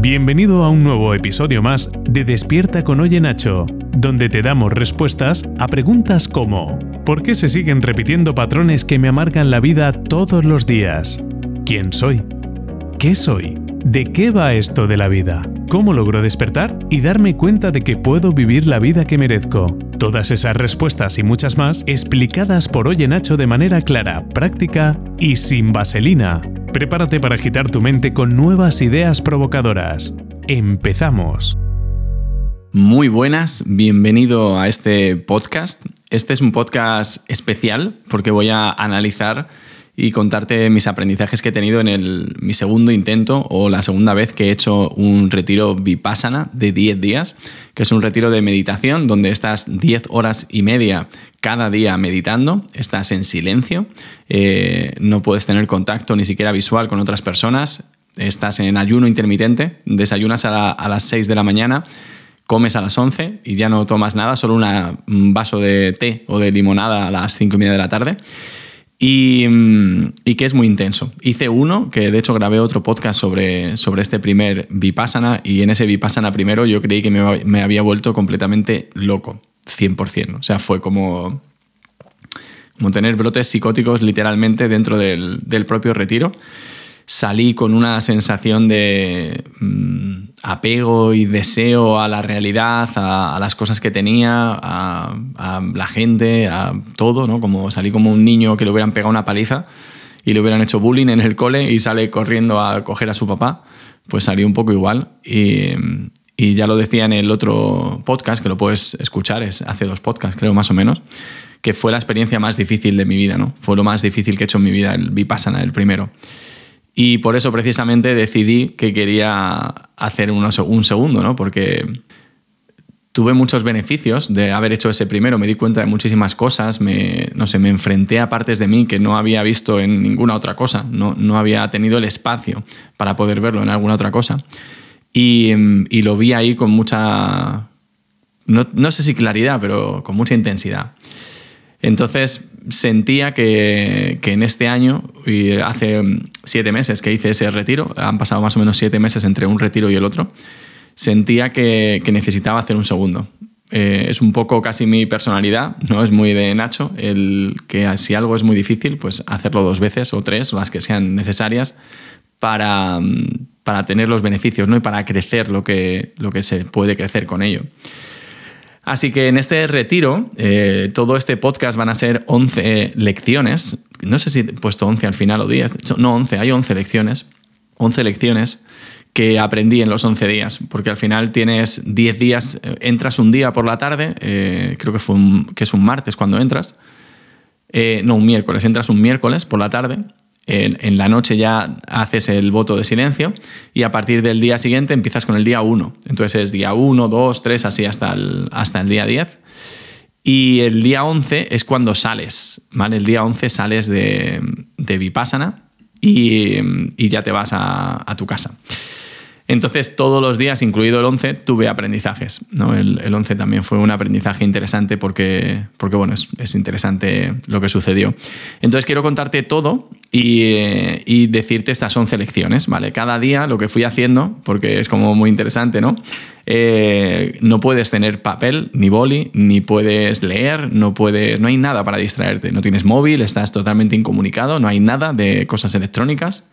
Bienvenido a un nuevo episodio más de Despierta con Oye Nacho, donde te damos respuestas a preguntas como ¿Por qué se siguen repitiendo patrones que me amargan la vida todos los días? ¿Quién soy? ¿Qué soy? ¿De qué va esto de la vida? ¿Cómo logro despertar y darme cuenta de que puedo vivir la vida que merezco? Todas esas respuestas y muchas más explicadas por Oye Nacho de manera clara, práctica y sin vaselina. Prepárate para agitar tu mente con nuevas ideas provocadoras. Empezamos. Muy buenas, bienvenido a este podcast. Este es un podcast especial porque voy a analizar y contarte mis aprendizajes que he tenido en mi segundo intento o la segunda vez que he hecho un retiro vipassana de 10 días, que es un retiro de meditación donde estás 10 horas y media cada día meditando, estás en silencio, eh, no puedes tener contacto ni siquiera visual con otras personas, estás en ayuno intermitente, desayunas a, a las 6 de la mañana, comes a las 11 y ya no tomas nada, solo un vaso de té o de limonada a las 5 y media de la tarde. Mm, y, que es muy intenso. Hice uno, que de hecho grabé otro podcast sobre, sobre este primer Vipassana, y en ese Vipassana primero yo creí que me, había vuelto completamente loco, 100%. O sea, fue como, como tener brotes psicóticos literalmente dentro del, del propio retiro salí con una sensación de mm, apego y deseo a la realidad, a, las cosas que tenía, a, la gente, a todo, ¿no? Como salí como un niño que le hubieran pegado una paliza y le hubieran hecho bullying en el cole y sale corriendo a coger a su papá, pues salí un poco igual. Y, ya lo decía en el otro podcast, que lo puedes escuchar, es hace dos podcasts creo más o menos, que fue la experiencia más difícil de mi vida, ¿no? Fue lo más difícil que he hecho en mi vida, el Vipassana, el primero. Y por eso precisamente decidí que quería hacer un segundo, ¿no? Porque tuve muchos beneficios de haber hecho ese primero, me di cuenta de muchísimas cosas, me, no sé, me enfrenté a partes de mí que no había visto en ninguna otra cosa, no, no había tenido el espacio para poder verlo en alguna otra cosa. Y, y lo vi ahí con mucha, no, no, sé si claridad, pero con mucha intensidad. Entonces sentía que, en este año, y hace siete meses que hice ese retiro, han pasado más o menos siete meses entre un retiro y el otro, sentía que, necesitaba hacer un segundo. Eh, es un poco casi mi personalidad, ¿no? Es muy de Nacho, el que si algo es muy difícil, pues hacerlo dos veces o tres, las que sean necesarias, para, para tener los beneficios, ¿no? Y para crecer lo que, lo que se puede crecer con ello. Así que en este retiro, eh, todo este podcast van a ser 11 lecciones. No sé si he puesto 11 al final o 10. No, 11, hay 11 lecciones. 11 lecciones que aprendí en los 11 días, porque al final tienes 10 días, eh, entras un día por la tarde, eh, creo que, fue que es un martes cuando entras, no, un miércoles, entras un miércoles por la tarde en, la noche ya haces el voto de silencio y a partir del día siguiente empiezas con el día 1. Entonces es día 1, 2, 3, así hasta el, hasta el día 10. Y el día 11 es cuando sales, ¿vale? El día 11 sales de, de Vipassana y, ya te vas a, a tu casa. Entonces, todos los días, incluido el 11, tuve aprendizajes. ¿no? El, el 11 también fue un aprendizaje interesante porque, porque bueno, es, interesante lo que sucedió. Entonces, quiero contarte todo y, decirte estas 11 lecciones. ¿vale? Cada día lo que fui haciendo, porque es como muy interesante, ¿no? Eh, no puedes tener papel, ni boli, ni puedes leer, no, puedes, no hay nada para distraerte. No tienes móvil, estás totalmente incomunicado, no hay nada de cosas electrónicas.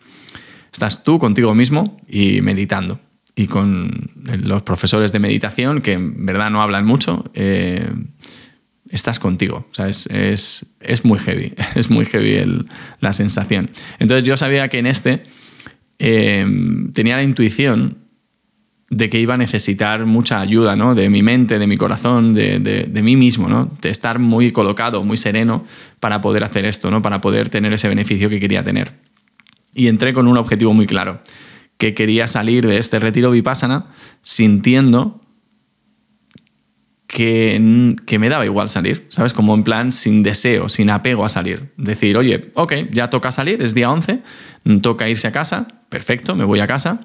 Estás tú contigo mismo y meditando. Y con los profesores de meditación, que en verdad no hablan mucho, eh, estás contigo. O sea, es, es, muy heavy, es muy heavy la sensación. Entonces yo sabía que en este eh, tenía la intuición de que iba a necesitar mucha ayuda, ¿no? De mi mente, de mi corazón, de, de, mí mismo, ¿no? De estar muy colocado, muy sereno para poder hacer esto, ¿no? Para poder tener ese beneficio que quería tener y entré con un objetivo muy claro, que quería salir de este retiro vipassana sintiendo que, que, me daba igual salir, ¿sabes? Como en plan sin deseo, sin apego a salir. Decir, oye, ok, ya toca salir, es día 11, toca irse a casa, perfecto, me voy a casa.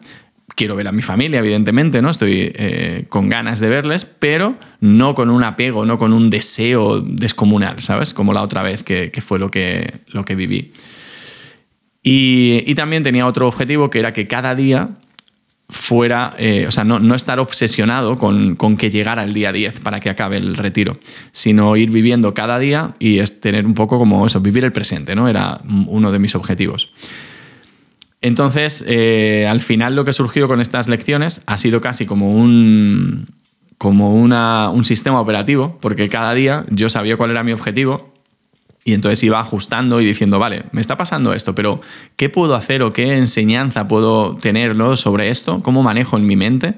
Quiero ver a mi familia, evidentemente, ¿no? Estoy eh, con ganas de verles, pero no con un apego, no con un deseo descomunal, ¿sabes? Como la otra vez que, que fue lo que, lo que viví. Y, también tenía otro objetivo que era que cada día fuera, eh, o sea, no, estar obsesionado con, que llegara el día 10 para que acabe el retiro, sino ir viviendo cada día y es tener un poco como eso, vivir el presente, ¿no? Era uno de mis objetivos. Entonces, eh, al final lo que surgió con estas lecciones ha sido casi como un, como un sistema operativo, porque cada día yo sabía cuál era mi objetivo y entonces iba ajustando y diciendo, vale, me está pasando esto, pero ¿qué puedo hacer o qué enseñanza puedo tener sobre esto? ¿Cómo manejo en mi mente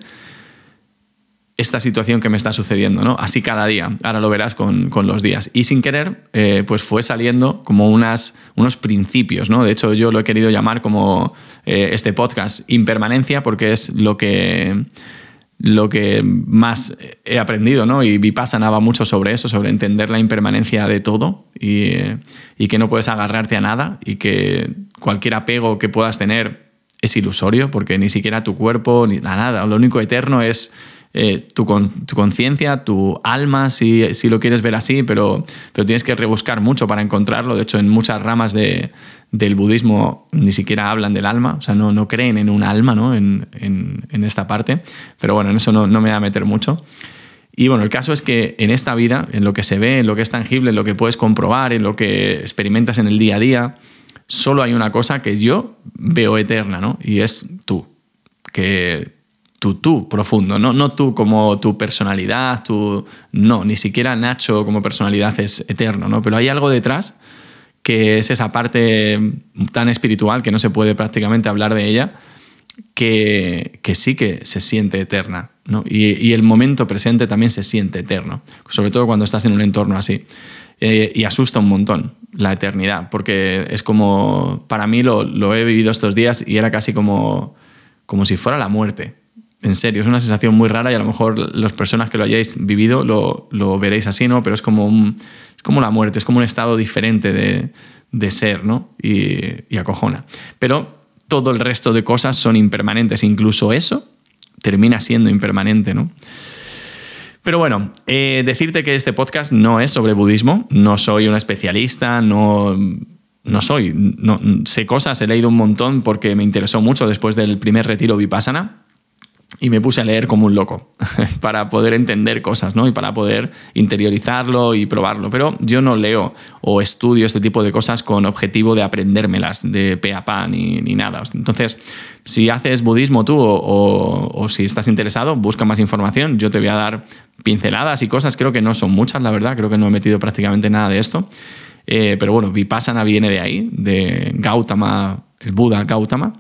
esta situación que me está sucediendo? ¿no? Así cada día, ahora lo verás con, los días. Y sin querer, eh, pues fue saliendo como unas, unos principios, ¿no? De hecho, yo lo he querido llamar como eh, este podcast impermanencia porque es lo que lo que más he aprendido, ¿no? Y Vipassana va mucho sobre eso, sobre entender la impermanencia de todo y, que no puedes agarrarte a nada y que cualquier apego que puedas tener es ilusorio porque ni siquiera tu cuerpo ni nada. Lo único eterno es eh, tu, conciencia, tu alma, si, lo quieres ver así, pero, pero tienes que rebuscar mucho para encontrarlo. De hecho, en muchas ramas del budismo ni siquiera hablan del alma, o sea, no, no creen en un alma ¿no? en, esta parte. Pero bueno, en eso no, me voy a meter mucho. Y bueno, el caso es que en esta vida, en lo que se ve, en lo que es tangible, en lo que puedes comprobar, en lo que experimentas en el día a día, solo hay una cosa que yo veo eterna, ¿no? Y es tú. Que tu tú profundo, ¿no? no tú como tu personalidad, tu... no, ni siquiera Nacho como personalidad es eterno, ¿no? Pero hay algo detrás que es esa parte tan espiritual que no se puede prácticamente hablar de ella, que, sí que se siente eterna. ¿no? Y, el momento presente también se siente eterno, sobre todo cuando estás en un entorno así. Eh, y asusta un montón la eternidad, porque es como, para mí lo, lo, he vivido estos días y era casi como, como si fuera la muerte. En serio, es una sensación muy rara y a lo mejor las personas que lo hayáis vivido lo, veréis así, ¿no? Pero es como, un, como la muerte, es como un estado diferente de, ser, ¿no? Y, acojona. Pero todo el resto de cosas son impermanentes, incluso eso termina siendo impermanente, ¿no? Pero bueno, eh, decirte que este podcast no es sobre budismo, no soy un especialista, no, no soy, sé cosas, he leído un montón porque me interesó mucho después del primer retiro vipassana y me puse a leer como un loco para poder entender cosas, ¿no? Y para poder interiorizarlo y probarlo. Pero yo no leo o estudio este tipo de cosas con objetivo de aprendérmelas de pe a pa ni, ni nada. Entonces, si haces budismo tú o, si estás interesado, busca más información. Yo te voy a dar pinceladas y cosas. Creo que no son muchas, la verdad. Creo que no he metido prácticamente nada de esto. Eh, pero bueno, Vipassana viene de ahí, de Gautama, el Buda Gautama.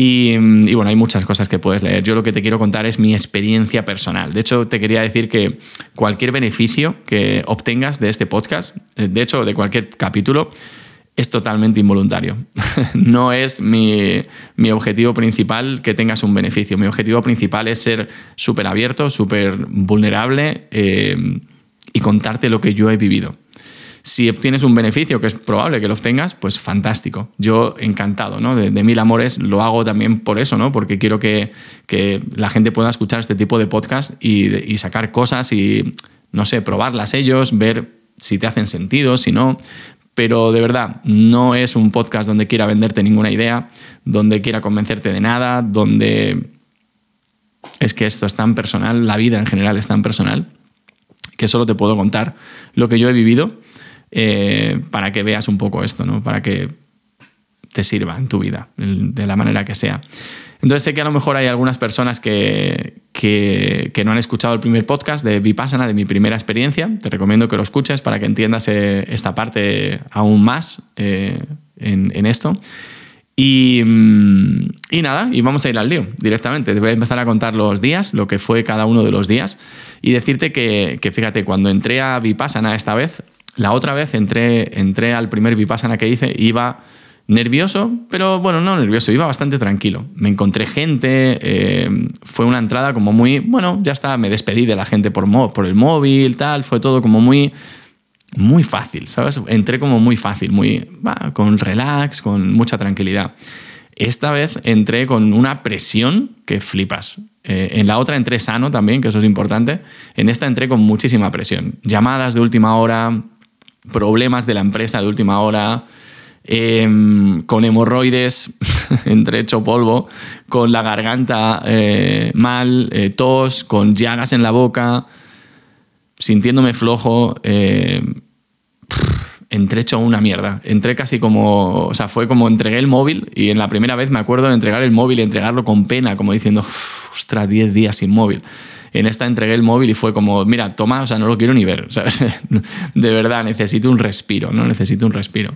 Y, bueno, hay muchas cosas que puedes leer. Yo lo que te quiero contar es mi experiencia personal. De hecho, te quería decir que cualquier beneficio que obtengas de este podcast, eh, de hecho, de cualquier capítulo, es totalmente involuntario. no es mi, objetivo principal que tengas un beneficio. Mi objetivo principal es ser súper abierto, súper vulnerable eh, y contarte lo que yo he vivido. Si obtienes un beneficio, que es probable que lo obtengas, pues fantástico. Yo encantado, ¿no? De, mil amores lo hago también por eso, ¿no? Porque quiero que, la gente pueda escuchar este tipo de podcast y, sacar cosas y, no sé, probarlas ellos, ver si te hacen sentido, si no. Pero de verdad, no es un podcast donde quiera venderte ninguna idea, donde quiera convencerte de nada, donde es que esto es tan personal, la vida en general es tan personal, que solo te puedo contar lo que yo he vivido eh, para que veas un poco esto, ¿no? Para que te sirva en tu vida, de la manera que sea. Entonces sé que a lo mejor hay algunas personas que, que, no han escuchado el primer podcast de Vipassana, de mi primera experiencia. Te recomiendo que lo escuches para que entiendas eh, esta parte aún más eh, en, esto. Y, mm, y, nada, y vamos a ir al lío directamente. Te voy a empezar a contar los días, lo que fue cada uno de los días, y decirte que, que fíjate, cuando entré a Vipassana esta vez, la otra vez entré, entré al primer Vipassana que hice, iba nervioso, pero bueno, no nervioso, iba bastante tranquilo. Me encontré gente, eh, fue una entrada como muy, bueno, ya está, me despedí de la gente por, por el móvil, tal, fue todo como muy, muy fácil, ¿sabes? Entré como muy fácil, muy, con relax, con mucha tranquilidad. Esta vez entré con una presión que flipas. Eh, en la otra entré sano también, que eso es importante. En esta entré con muchísima presión. Llamadas de última hora, problemas de la empresa de última hora, em, con hemorroides, entre hecho polvo, con la garganta eh, mal, eh, tos, con llagas en la boca, sintiéndome flojo. Eh, entré hecho una mierda. Entré casi como, o sea, fue como entregué el móvil y en la primera vez me acuerdo de entregar el móvil y entregarlo con pena, como diciendo, ostras, 10 días sin móvil. En esta entregué el móvil y fue como, mira, toma, o sea, no lo quiero ni ver, ¿sabes? De verdad, necesito un respiro, ¿no? Necesito un respiro.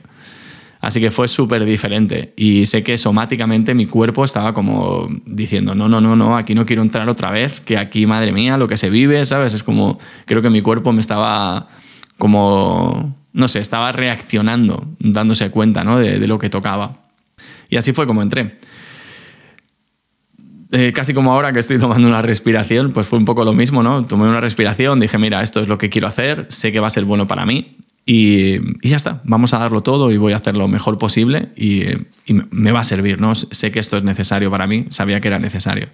Así que fue súper diferente y sé que somáticamente mi cuerpo estaba como diciendo, no, no, no, no, aquí no quiero entrar otra vez, que aquí, madre mía, lo que se vive, ¿sabes? Es como, creo que mi cuerpo me estaba como no sé, estaba reaccionando, dándose cuenta ¿no? de, lo que tocaba. Y así fue como entré. Eh, casi como ahora que estoy tomando una respiración, pues fue un poco lo mismo, ¿no? Tomé una respiración, dije, mira, esto es lo que quiero hacer, sé que va a ser bueno para mí y, ya está, vamos a darlo todo y voy a hacer lo mejor posible y, y me va a servir, ¿no? Sé que esto es necesario para mí, sabía que era necesario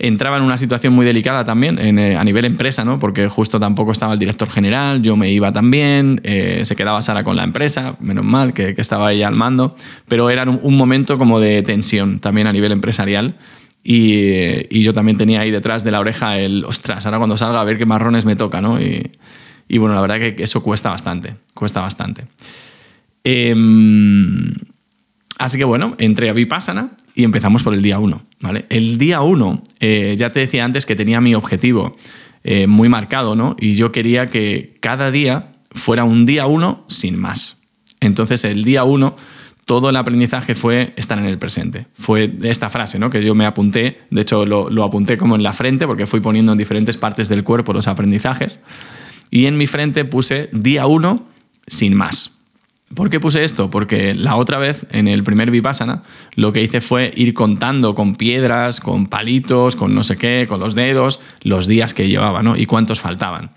entraba en una situación muy delicada también eh, a nivel empresa, ¿no? porque justo tampoco estaba el director general, yo me iba también, eh, se quedaba Sara con la empresa, menos mal que, estaba ella al mando, pero era un, momento como de tensión también a nivel empresarial. Y, yo también tenía ahí detrás de la oreja el, ostras, ahora cuando salga a ver qué marrones me toca, ¿no? Y, bueno, la verdad que eso cuesta bastante, cuesta bastante. Eh, Así que bueno, entré a Vipassana y empezamos por el día 1. ¿vale? El día 1, eh, ya te decía antes que tenía mi objetivo eh, muy marcado, ¿no? Y yo quería que cada día fuera un día 1 sin más. Entonces el día 1 todo el aprendizaje fue estar en el presente. Fue esta frase ¿no? que yo me apunté, de hecho lo, apunté como en la frente porque fui poniendo en diferentes partes del cuerpo los aprendizajes. Y en mi frente puse día 1 sin más. ¿Por qué puse esto? Porque la otra vez, en el primer Vipassana, lo que hice fue ir contando con piedras, con palitos, con no sé qué, con los dedos, los días que llevaba, ¿no? Y cuántos faltaban.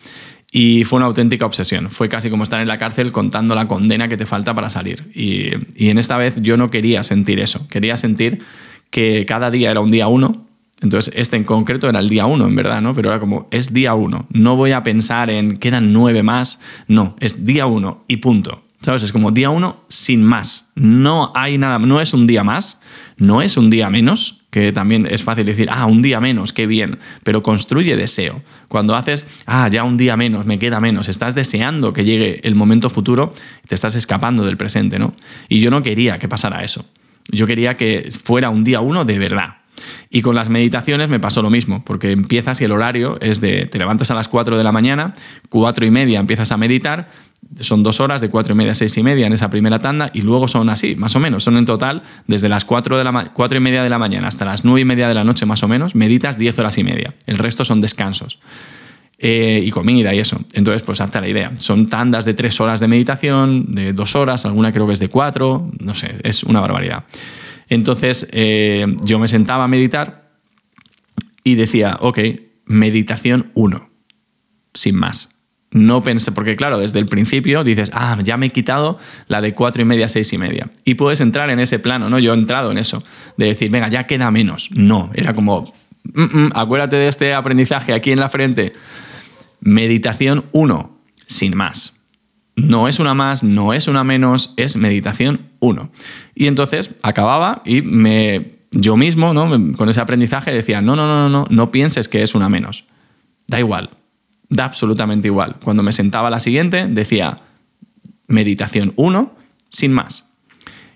Y fue una auténtica obsesión. Fue casi como estar en la cárcel contando la condena que te falta para salir. Y, y en esta vez yo no quería sentir eso. Quería sentir que cada día era un día uno, entonces, este en concreto era el día uno, en verdad, ¿no? Pero era como, es día uno. No voy a pensar en quedan nueve más. No, es día uno y punto. ¿Sabes? Es como día uno sin más. No hay nada, no es un día más, no es un día menos, que también es fácil decir, ah, un día menos, qué bien, pero construye deseo. Cuando haces, ah, ya un día menos, me queda menos, estás deseando que llegue el momento futuro, te estás escapando del presente, ¿no? Y yo no quería que pasara eso. Yo quería que fuera un día uno de verdad. Y con las meditaciones me pasó lo mismo, porque empiezas y el horario es de, te levantas a las 4 de la mañana, 4 y media empiezas a meditar, son dos horas de cuatro y media a seis y media en esa primera tanda y luego son así, más o menos. Son en total desde las cuatro, de la cuatro y media de la mañana hasta las nueve y media de la noche más o menos, meditas diez horas y media. El resto son descansos. Eh, y comida y eso. Entonces, pues hazte la idea. Son tandas de tres horas de meditación, de dos horas, alguna creo que es de cuatro, no sé, es una barbaridad. Entonces, eh, yo me sentaba a meditar y decía, ok, meditación uno, sin más no pensé, porque claro, desde el principio dices, ah, ya me he quitado la de cuatro y media, seis y media. Y puedes entrar en ese plano, ¿no? Yo he entrado en eso, de decir, venga, ya queda menos. No, era como, mm, mm, acuérdate de este aprendizaje aquí en la frente. Meditación uno, sin más. No es una más, no es una menos, es meditación uno. Y entonces acababa y me, yo mismo, ¿no? con ese aprendizaje decía, no, no, no, no, no pienses que es una menos. Da igual, da absolutamente igual. Cuando me sentaba la siguiente, decía meditación 1, sin más.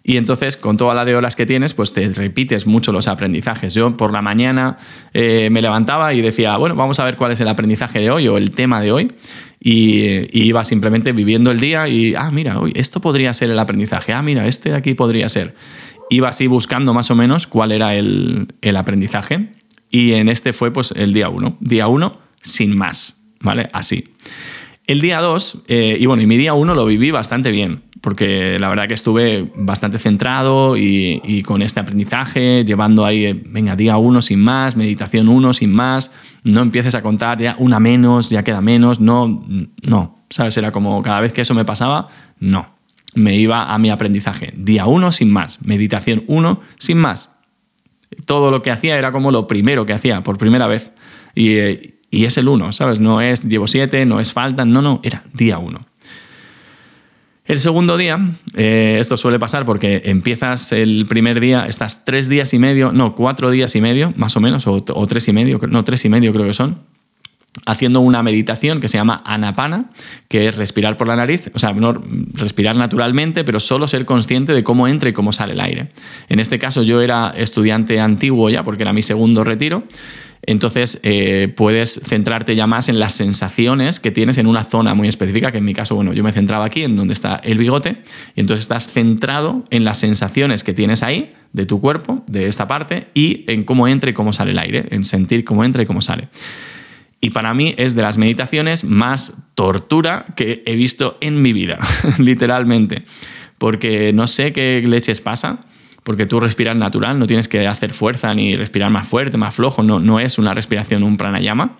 Y entonces, con toda la de horas que tienes, pues te repites mucho los aprendizajes. Yo por la mañana eh, me levantaba y decía, bueno, vamos a ver cuál es el aprendizaje de hoy o el tema de hoy. Y, iba simplemente viviendo el día y, ah, mira, esto podría ser el aprendizaje. Ah, mira, este de aquí podría ser. Iba así buscando más o menos cuál era el, el aprendizaje. Y en este fue pues el día 1. Día 1, sin más. ¿vale? Así. El día 2, eh, y bueno, y mi día 1 lo viví bastante bien, porque la verdad que estuve bastante centrado y, con este aprendizaje, llevando ahí, eh, venga, día 1 sin más, meditación 1 sin más, no empieces a contar ya una menos, ya queda menos, no, no, ¿sabes? Era como cada vez que eso me pasaba, no, me iba a mi aprendizaje, día 1 sin más, meditación 1 sin más. Todo lo que hacía era como lo primero que hacía por primera vez. Y, eh, y es el uno, ¿sabes? No es llevo siete, no es falta, no, no, era día uno. El segundo día, eh, esto suele pasar porque empiezas el primer día, estás tres días y medio, no, cuatro días y medio, más o menos, o, tres y medio, no, tres y medio creo que son, haciendo una meditación que se llama anapana, que es respirar por la nariz, o sea, respirar naturalmente, pero solo ser consciente de cómo entra y cómo sale el aire. En este caso yo era estudiante antiguo ya, porque era mi segundo retiro, entonces eh, puedes centrarte ya más en las sensaciones que tienes en una zona muy específica, que en mi caso, bueno, yo me centraba aquí, en donde está el bigote, y entonces estás centrado en las sensaciones que tienes ahí, de tu cuerpo, de esta parte, y en cómo entra y cómo sale el aire, en sentir cómo entra y cómo sale. Y para mí es de las meditaciones más tortura que he visto en mi vida, literalmente. Porque no sé qué leches pasa, porque tú respiras natural, no tienes que hacer fuerza ni respirar más fuerte, más flojo, no, no es una respiración, un pranayama,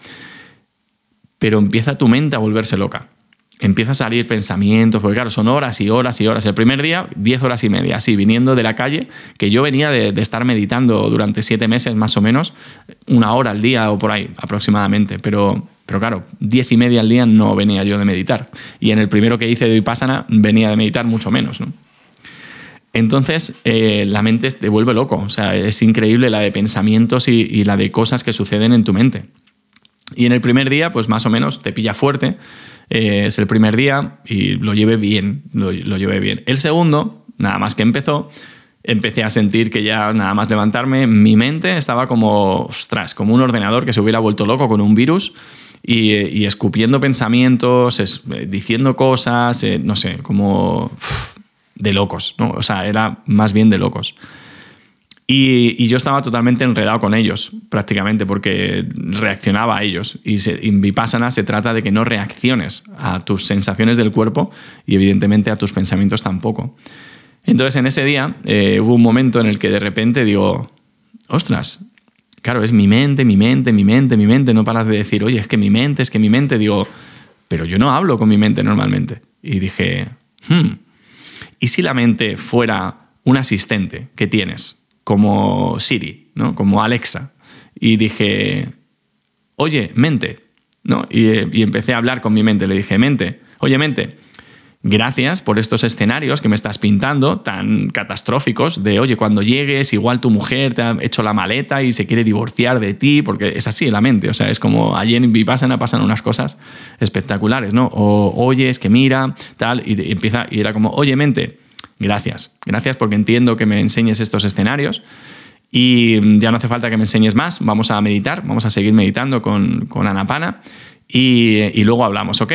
pero empieza tu mente a volverse loca empieza a salir pensamientos, porque claro, son horas y horas y horas. El primer día, 10 horas y media, así, viniendo de la calle, que yo venía de, estar meditando durante siete meses más o menos, una hora al día o por ahí aproximadamente, pero, pero claro, diez y media al día no venía yo de meditar. Y en el primero que hice de Vipassana venía de meditar mucho menos, ¿no? Entonces, eh, la mente te vuelve loco, o sea, es increíble la de pensamientos y, la de cosas que suceden en tu mente. Y en el primer día, pues más o menos te pilla fuerte, eh, es el primer día y lo llevé bien, lo, llevé bien. El segundo, nada más que empezó, empecé a sentir que ya nada más levantarme, mi mente estaba como, ostras, como un ordenador que se hubiera vuelto loco con un virus y, escupiendo pensamientos, eh, diciendo cosas, no sé, como de locos, ¿no? O sea, era más bien de locos. Y, yo estaba totalmente enredado con ellos, prácticamente, porque reaccionaba a ellos. Y en Vipassana se trata de que no reacciones a tus sensaciones del cuerpo y evidentemente a tus pensamientos tampoco. Entonces en ese día eh, hubo un momento en el que de repente digo, ostras, claro, es mi mente, mi mente, mi mente, mi mente. No paras de decir, oye, es que mi mente, es que mi mente. Digo, pero yo no hablo con mi mente normalmente. Y dije, hmm, ¿y si la mente fuera un asistente que tienes? como Siri, ¿no? como Alexa. Y dije, oye, mente. ¿no? Y, empecé a hablar con mi mente. Le dije, mente, oye, mente, gracias por estos escenarios que me estás pintando tan catastróficos de, oye, cuando llegues, igual tu mujer te ha hecho la maleta y se quiere divorciar de ti, porque es así la mente, o sea, es como allí en Vipassana pasan unas cosas espectaculares, ¿no? O, oye, es que mira, tal, y empieza, y era como, oye, mente, Gracias, gracias porque entiendo que me enseñes estos escenarios y ya no hace falta que me enseñes más, vamos a meditar, vamos a seguir meditando con, con Anapana y, luego hablamos, ¿ok?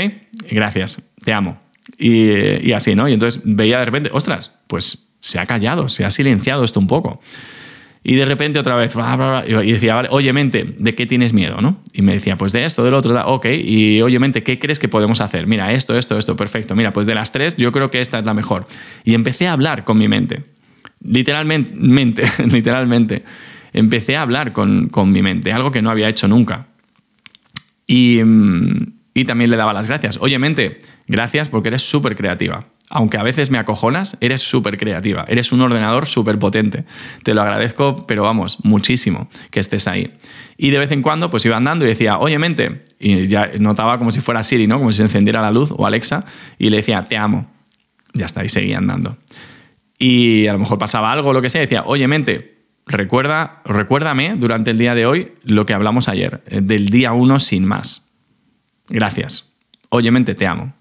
Gracias, te amo. Y, así, ¿no? Y entonces veía de repente, ostras, pues se ha callado, se ha silenciado esto un poco. Y de repente otra vez, y decía, vale, oye, mente, ¿de qué tienes miedo? ¿no? Y me decía, pues de esto, del otro, ok, y oye, mente, ¿qué crees que podemos hacer? Mira, esto, esto, esto, perfecto. Mira, pues de las tres, yo creo que esta es la mejor. Y empecé a hablar con mi mente. Literalmente, mente, literalmente. Empecé a hablar con, con, mi mente, algo que no había hecho nunca. Y, mm, y también le daba las gracias. Oye, mente, gracias porque eres súper creativa aunque a veces me acojonas, eres súper creativa, eres un ordenador súper potente. Te lo agradezco, pero vamos, muchísimo que estés ahí. Y de vez en cuando pues iba andando y decía, oye mente, y ya notaba como si fuera Siri, ¿no? Como si se encendiera la luz o Alexa, y le decía, te amo. Ya está, y seguía andando. Y a lo mejor pasaba algo, lo que sea, y decía, oye mente, recuerda, recuérdame durante el día de hoy lo que hablamos ayer, eh, del día uno sin más. Gracias. Oye mente, te amo.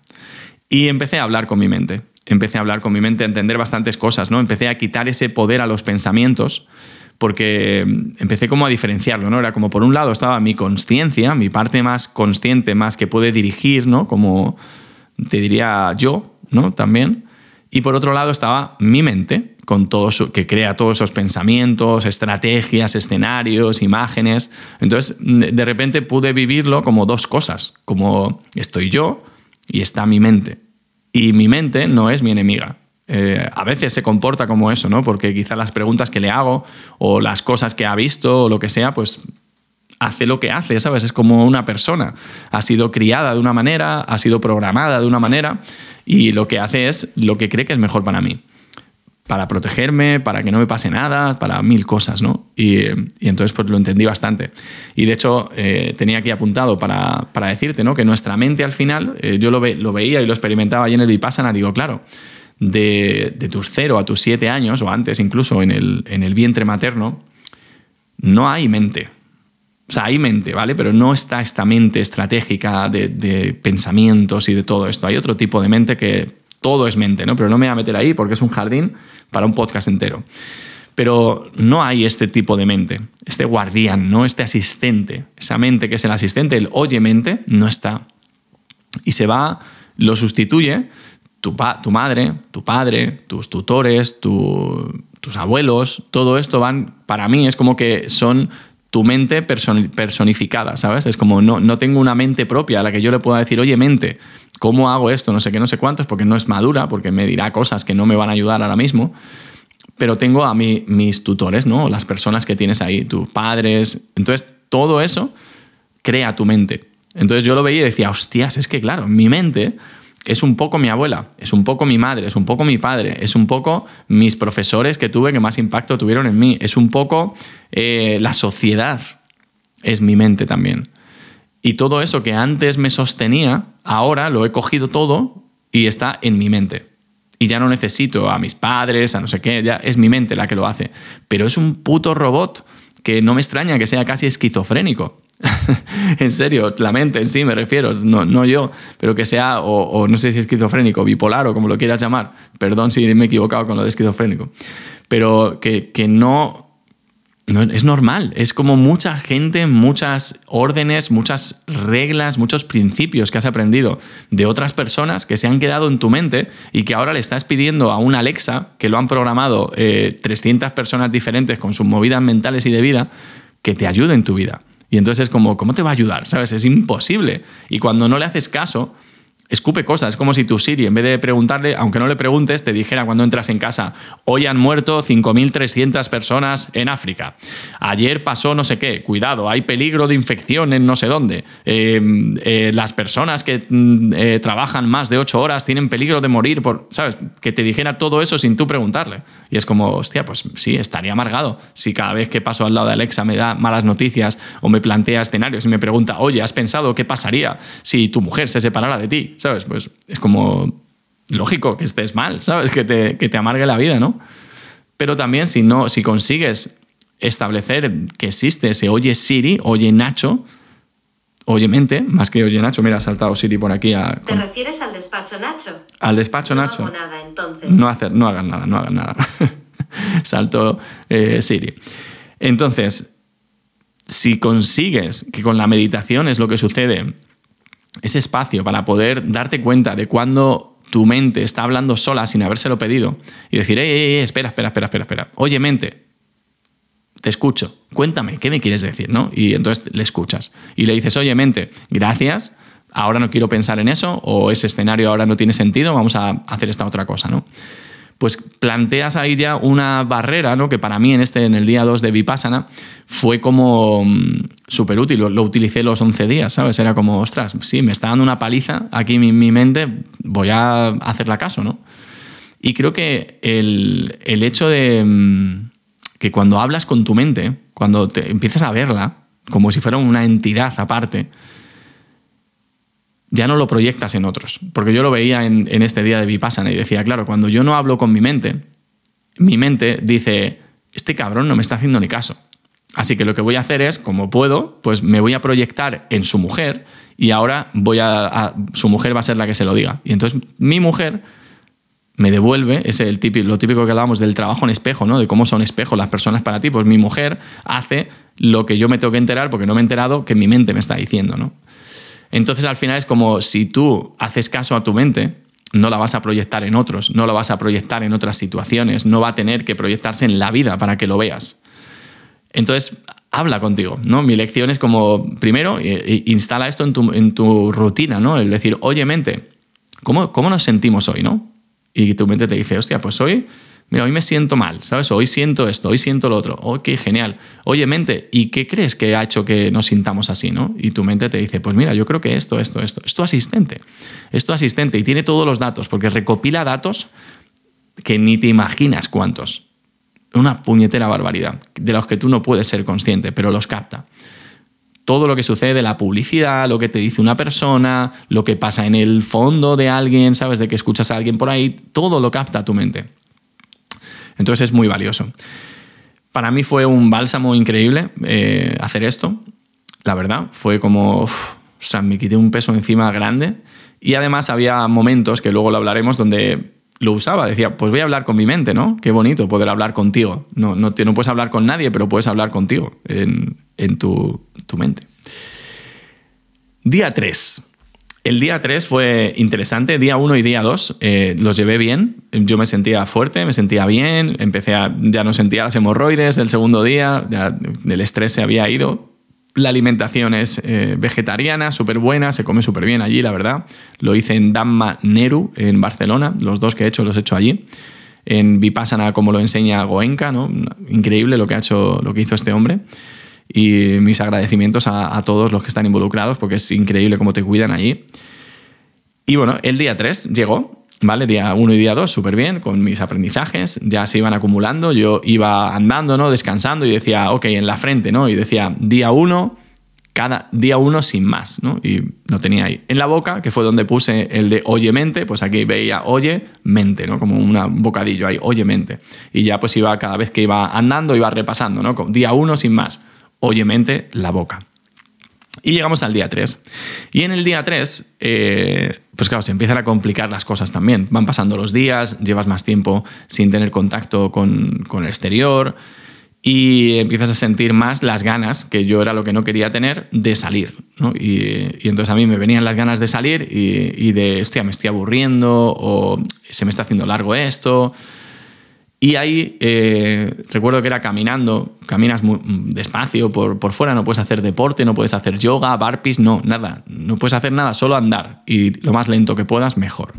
Y empecé a hablar con mi mente. Empecé a hablar con mi mente, a entender bastantes cosas, ¿no? Empecé a quitar ese poder a los pensamientos porque empecé como a diferenciarlo, ¿no? Era como por un lado estaba mi conciencia, mi parte más consciente, más que puede dirigir, ¿no? Como te diría yo, ¿no? También. Y por otro lado estaba mi mente, con todo que crea todos esos pensamientos, estrategias, escenarios, imágenes. Entonces, de repente pude vivirlo como dos cosas, como estoy yo y está mi mente. Y mi mente no es mi enemiga. Eh, a veces se comporta como eso, ¿no? Porque quizá las preguntas que le hago o las cosas que ha visto o lo que sea, pues hace lo que hace, ¿sabes? Es como una persona. Ha sido criada de una manera, ha sido programada de una manera y lo que hace es lo que cree que es mejor para mí. Para protegerme, para que no me pase nada, para mil cosas, ¿no? Y, entonces pues lo entendí bastante. Y de hecho eh, tenía aquí apuntado para, decirte, ¿no? Que nuestra mente al final, eh, yo lo, veía y lo experimentaba ahí en el Vipassana, digo, claro, de, tus cero a tus siete años, o antes incluso en el, en el vientre materno, no hay mente. O sea, hay mente, ¿vale? Pero no está esta mente estratégica de pensamientos y de todo esto. Hay otro tipo de mente que todo es mente, ¿no? Pero no me voy a meter ahí porque es un jardín para un podcast entero. Pero no hay este tipo de mente, este guardián, ¿no? Este asistente. Esa mente que es el asistente, el oye mente, no está. Y se va, lo sustituye tu, tu madre, tu padre, tus tutores, tus abuelos, todo esto van, para mí es como que son tu mente personificada, ¿sabes? Es como no, no tengo una mente propia a la que yo le pueda decir, oye, mente, ¿cómo hago esto? No sé qué, no sé cuántos, porque no es madura, porque me dirá cosas que no me van a ayudar ahora mismo. Pero tengo a mí, mis tutores, ¿no? Las personas que tienes ahí, tus padres. Entonces, todo eso crea tu mente. Entonces yo lo veía y decía, hostias, es que claro, mi mente es un poco mi abuela, es un poco mi madre, es un poco mi padre, es un poco mis profesores que tuve que más impacto tuvieron en mí, es un poco eh, la sociedad, es mi mente también. Y todo eso que antes me sostenía, ahora lo he cogido todo y está en mi mente. Y ya no necesito a mis padres, a no sé qué, ya es mi mente la que lo hace. Pero es un puto robot que no me extraña que sea casi esquizofrénico. en serio, la mente en sí me refiero, no, no yo, pero que sea, o, no sé si esquizofrénico, bipolar o como lo quieras llamar, perdón si me he equivocado con lo de esquizofrénico, pero que, no, no, es normal, es como mucha gente, muchas órdenes, muchas reglas, muchos principios que has aprendido de otras personas que se han quedado en tu mente y que ahora le estás pidiendo a una Alexa, que lo han programado 300 eh, personas diferentes con sus movidas mentales y de vida, que te ayude en tu vida. Y entonces es como, ¿cómo te va a ayudar? ¿Sabes? Es imposible. Y cuando no le haces caso, escupe cosas. Es como si tu Siri, en vez de preguntarle, aunque no le preguntes, te dijera cuando entras en casa, hoy han muerto 5.300 personas en África. Ayer pasó no sé qué, cuidado, hay peligro de infección en no sé dónde. Em, eh, las personas que mm, eh, trabajan más de 8 horas tienen peligro de morir por, ¿sabes? Que te dijera todo eso sin tú preguntarle. Y es como, hostia, pues sí, estaría amargado si cada vez que paso al lado de Alexa me da malas noticias o me plantea escenarios y me pregunta, oye, ¿has pensado qué pasaría si tu mujer se separara de ti? ¿Sabes? Pues es como lógico que estés mal, ¿sabes? Que te, que te amargue la vida, ¿no? Pero también si, no, si consigues establecer que existe ese oye Siri, oye Nacho, oye mente, más que oye Nacho, mira, ha saltado Siri por aquí. A, ¿Te refieres al despacho Nacho? Al despacho Nacho. No nada, entonces. No, hacer, no hagan nada, no hagan nada. Salto eh, Siri. Entonces, si consigues que con la meditación es lo que sucede, ese espacio para poder darte cuenta de cuando tu mente está hablando sola sin habérselo pedido y decir, ey, espera, espera, espera, espera, espera. Oye, mente, te escucho, cuéntame, ¿qué me quieres decir? ¿no? Y entonces le escuchas y le dices, oye, mente, gracias, ahora no quiero pensar en eso o ese escenario ahora no tiene sentido, vamos a hacer esta otra cosa, ¿no? Pues planteas ahí ya una barrera, ¿no? Que para mí en, este, en el día 2 de Vipassana fue como mm, súper útil. Lo, utilicé los 11 días, ¿sabes? Era como, ostras, sí, me está dando una paliza aquí mi, mi mente, voy a hacerla caso, ¿no? Y creo que el, el hecho de mm, que cuando hablas con tu mente, cuando te empiezas a verla como si fuera una entidad aparte, ya no lo proyectas en otros. Porque yo lo veía en, este día de Vipassana y decía, claro, cuando yo no hablo con mi mente, mi mente dice, este cabrón no me está haciendo ni caso. Así que lo que voy a hacer es, como puedo, pues me voy a proyectar en su mujer y ahora voy a, su mujer va a ser la que se lo diga. Y entonces mi mujer me devuelve, es el típico, lo típico que hablábamos del trabajo en espejo, ¿no? De cómo son espejos las personas para ti. Pues mi mujer hace lo que yo me tengo que enterar porque no me he enterado que mi mente me está diciendo, ¿no? Entonces al final es como si tú haces caso a tu mente, no la vas a proyectar en otros, no la vas a proyectar en otras situaciones, no va a tener que proyectarse en la vida para que lo veas. Entonces, habla contigo, ¿no? Mi lección es como, primero, instala esto en tu, en tu rutina, ¿no? El decir, oye, mente, ¿cómo, ¿cómo nos sentimos hoy, no? Y tu mente te dice, hostia, pues hoy mira, hoy me siento mal, ¿sabes? Hoy siento esto, hoy siento lo otro. Qué genial. Oye, mente, ¿y qué crees que ha hecho que nos sintamos así, no? Y tu mente te dice, pues mira, yo creo que esto, esto, esto. Es tu asistente. Es tu asistente y tiene todos los datos, porque recopila datos que ni te imaginas cuántos. Una puñetera barbaridad, de los que tú no puedes ser consciente, pero los capta. Todo lo que sucede, la publicidad, lo que te dice una persona, lo que pasa en el fondo de alguien, ¿sabes? De que escuchas a alguien por ahí, todo lo capta tu mente. Entonces es muy valioso. Para mí fue un bálsamo increíble eh, hacer esto, la verdad. Fue como, o sea, me quité un peso encima grande. Y además había momentos, que luego lo hablaremos, donde lo usaba. Decía, pues voy a hablar con mi mente, ¿no? Qué bonito poder hablar contigo. No, no, no puedes hablar con nadie, pero puedes hablar contigo en, en tu, tu, mente. Día 3. El día 3 fue interesante, día 1 y día 2 eh, los llevé bien, yo me sentía fuerte, me sentía bien, empecé ya no sentía las hemorroides el segundo día, ya el estrés se había ido, la alimentación es eh, vegetariana, súper buena, se come súper bien allí, la verdad. Lo hice en Dhamma Neru, en Barcelona, los dos que he hecho los he hecho allí. En Vipassana, como lo enseña Goenka, ¿no? increíble lo que, ha hecho, lo que hizo este hombre. Y mis agradecimientos a, todos los que están involucrados, porque es increíble cómo te cuidan allí. Y bueno, el día 3 llegó, ¿vale? Día 1 y día 2, súper bien, con mis aprendizajes, ya se iban acumulando, yo iba andando, ¿no? Descansando y decía, ok, en la frente, ¿no? Y decía, día 1, cada día 1 sin más, ¿no? Y no tenía ahí. En la boca, que fue donde puse el de oye mente, pues aquí veía oye mente, ¿no? Como un bocadillo ahí, oye mente. Y ya pues iba, cada vez que iba andando, iba repasando, ¿no? Día 1 sin más, oye mente, la boca. Y llegamos al día 3. Y en el día 3, eh, pues claro, se empiezan a complicar las cosas también. Van pasando los días, llevas más tiempo sin tener contacto con, el exterior y empiezas a sentir más las ganas, que yo era lo que no quería tener, de salir. Y, entonces a mí me venían las ganas de salir y, y de, hostia, me estoy aburriendo o se me está haciendo largo esto y ahí eh, recuerdo que era caminando, caminas muy despacio por, por, fuera, no puedes hacer deporte, no puedes hacer yoga, barpees, no, nada. No puedes hacer nada, solo andar. Y lo más lento que puedas, mejor.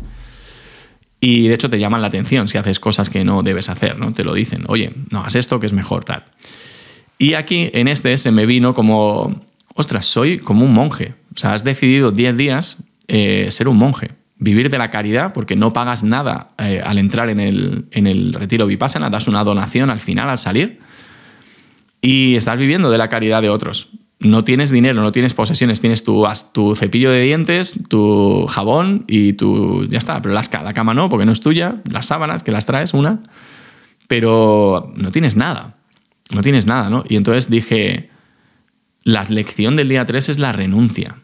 Y de hecho te llaman la atención si haces cosas que no debes hacer, ¿no? Te lo dicen, oye, no, haz esto que es mejor, tal. Y aquí en este se me vino como, ostras, soy como un monje. O sea, has decidido 10 días eh, ser un monje vivir de la caridad, porque no pagas nada eh, al entrar en el, en el retiro Vipassana, das una donación al final, al salir, y estás viviendo de la caridad de otros. No tienes dinero, no tienes posesiones, tienes tu, tu cepillo de dientes, tu jabón y tu... Ya está, pero la, la cama no, porque no es tuya, las sábanas que las traes, una, pero no tienes nada, no tienes nada, ¿no? Y entonces dije, la lección del día 3 es la renuncia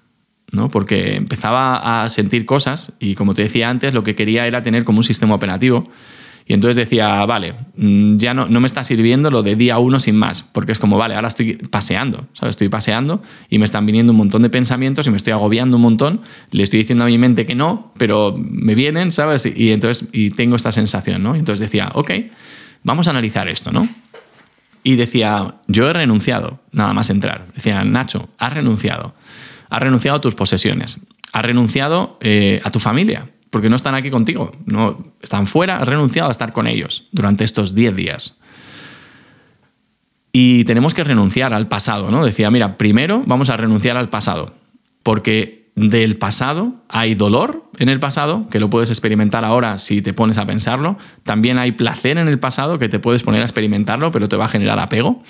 ¿no? porque empezaba a sentir cosas y como te decía antes, lo que quería era tener como un sistema operativo. Y entonces decía, vale, mm, ya no, no me está sirviendo lo de día uno sin más, porque es como, vale, ahora estoy paseando, ¿sabes? Estoy paseando y me están viniendo un montón de pensamientos y me estoy agobiando un montón, le estoy diciendo a mi mente que no, pero me vienen, ¿sabes? Y, entonces y tengo esta sensación, ¿no? Entonces decía, ok, vamos a analizar esto, ¿no? Y decía, yo he renunciado, nada más entrar. Decía, Nacho, has renunciado. Has renunciado a tus posesiones. Has renunciado eh, a tu familia, porque no están aquí contigo. No, están fuera, has renunciado a estar con ellos durante estos 10 días. Y tenemos que renunciar al pasado, ¿no? Decía, mira, primero vamos a renunciar al pasado, porque del pasado hay dolor en el pasado, que lo puedes experimentar ahora si te pones a pensarlo. También hay placer en el pasado, que te puedes poner a experimentarlo, pero te va a generar apego.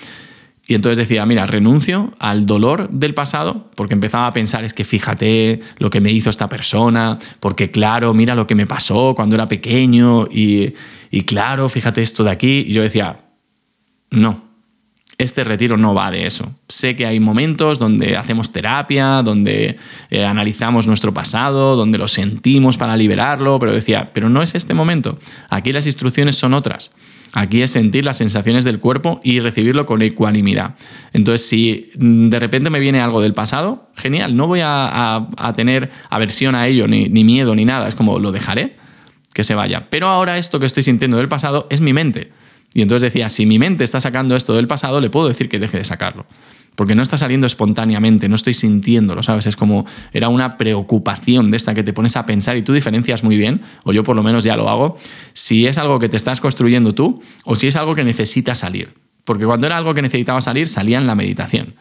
Y entonces decía, mira, renuncio al dolor del pasado, porque empezaba a pensar, es que fíjate lo que me hizo esta persona, porque claro, mira lo que me pasó cuando era pequeño, y, claro, fíjate esto de aquí. Y yo decía, no, este retiro no va de eso. Sé que hay momentos donde hacemos terapia, donde eh, analizamos nuestro pasado, donde lo sentimos para liberarlo, pero decía, pero no es este momento. Aquí las instrucciones son otras. Aquí es sentir las sensaciones del cuerpo y recibirlo con ecuanimidad. Entonces, si de repente me viene algo del pasado, genial, no voy a, tener aversión a ello, ni, ni, miedo, ni nada. Es como lo dejaré, que se vaya. Pero ahora esto que estoy sintiendo del pasado es mi mente. Y entonces decía, si mi mente está sacando esto del pasado, le puedo decir que deje de sacarlo porque no está saliendo espontáneamente, no estoy sintiéndolo, ¿sabes? Es como, era una preocupación de esta que te pones a pensar y tú diferencias muy bien, o yo por lo menos ya lo hago, si es algo que te estás construyendo tú o si es algo que necesita salir. Porque cuando era algo que necesitaba salir, salía en la meditación,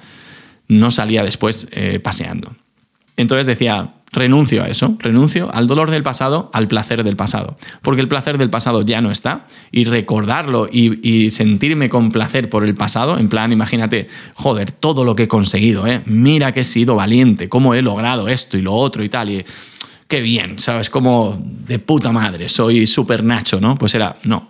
no salía después eh, paseando. Entonces decía, renuncio a eso, renuncio al dolor del pasado, al placer del pasado, porque el placer del pasado ya no está y recordarlo y, sentirme con placer por el pasado, en plan, imagínate, joder, todo lo que he conseguido, ¿eh? mira que he sido valiente, cómo he logrado esto y lo otro y tal, y qué bien, ¿sabes? Como de puta madre, soy súper nacho, ¿no? Pues era, no,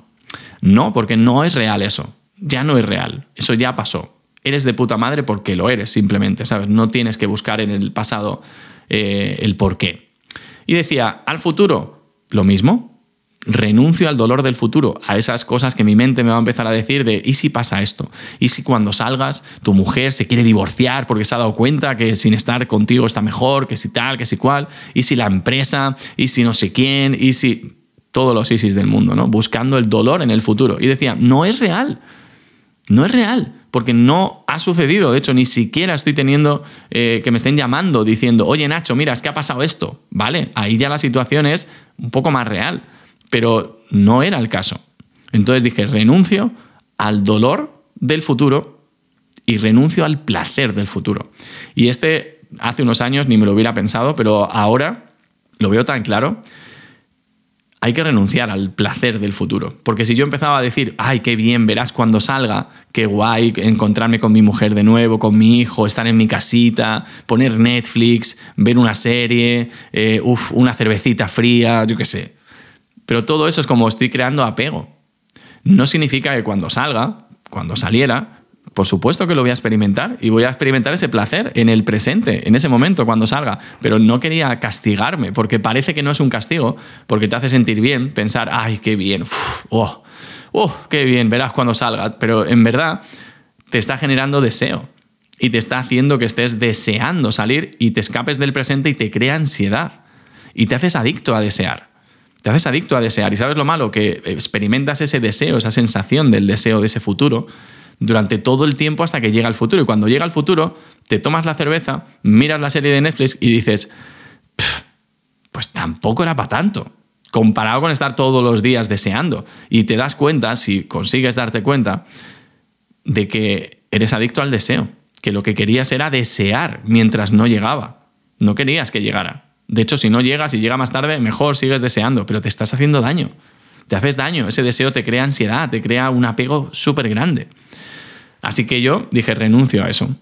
no, porque no es real eso, ya no es real, eso ya pasó. Eres de puta madre porque lo eres, simplemente, ¿sabes? No tienes que buscar en el pasado eh, el por qué. Y decía, al futuro, lo mismo. Renuncio al dolor del futuro, a esas cosas que mi mente me va a empezar a decir de, ¿y si pasa esto? ¿Y si cuando salgas tu mujer se quiere divorciar porque se ha dado cuenta que sin estar contigo está mejor, que si tal, que si cual? ¿Y si la empresa? ¿Y si no sé quién? ¿Y si todos los ISIS del mundo, ¿no? Buscando el dolor en el futuro. Y decía, no es real. No es real porque no ha sucedido. De hecho, ni siquiera estoy teniendo eh, que me estén llamando diciendo, oye Nacho, mira, es que ha pasado esto. Vale, ahí ya la situación es un poco más real, pero no era el caso. Entonces dije, renuncio al dolor del futuro y renuncio al placer del futuro. Y este hace unos años ni me lo hubiera pensado, pero ahora lo veo tan claro hay que renunciar al placer del futuro. Porque si yo empezaba a decir, ay, qué bien, verás cuando salga, qué guay encontrarme con mi mujer de nuevo, con mi hijo, estar en mi casita, poner Netflix, ver una serie, eh, una cervecita fría, yo qué sé. Pero todo eso es como estoy creando apego. No significa que cuando salga, cuando saliera, por supuesto que lo voy a experimentar y voy a experimentar ese placer en el presente, en ese momento, cuando salga. Pero no quería castigarme, porque parece que no es un castigo, porque te hace sentir bien, pensar, ay, qué bien, oh, oh, qué bien, verás cuando salga. Pero en verdad te está generando deseo y te está haciendo que estés deseando salir y te escapes del presente y te crea ansiedad. Y te haces adicto a desear. Te haces adicto a desear. Y sabes lo malo, que experimentas ese deseo, esa sensación del deseo de ese futuro durante todo el tiempo hasta que llega el futuro. Y cuando llega el futuro, te tomas la cerveza, miras la serie de Netflix y dices, pues tampoco era para tanto. Comparado con estar todos los días deseando. Y te das cuenta, si consigues darte cuenta, de que eres adicto al deseo. Que lo que querías era desear mientras no llegaba. No querías que llegara. De hecho, si no llegas y llega más tarde, mejor sigues deseando, pero te estás haciendo daño. Te haces daño. Ese deseo te crea ansiedad, te crea un apego súper grande. Así que yo dije, renuncio a eso,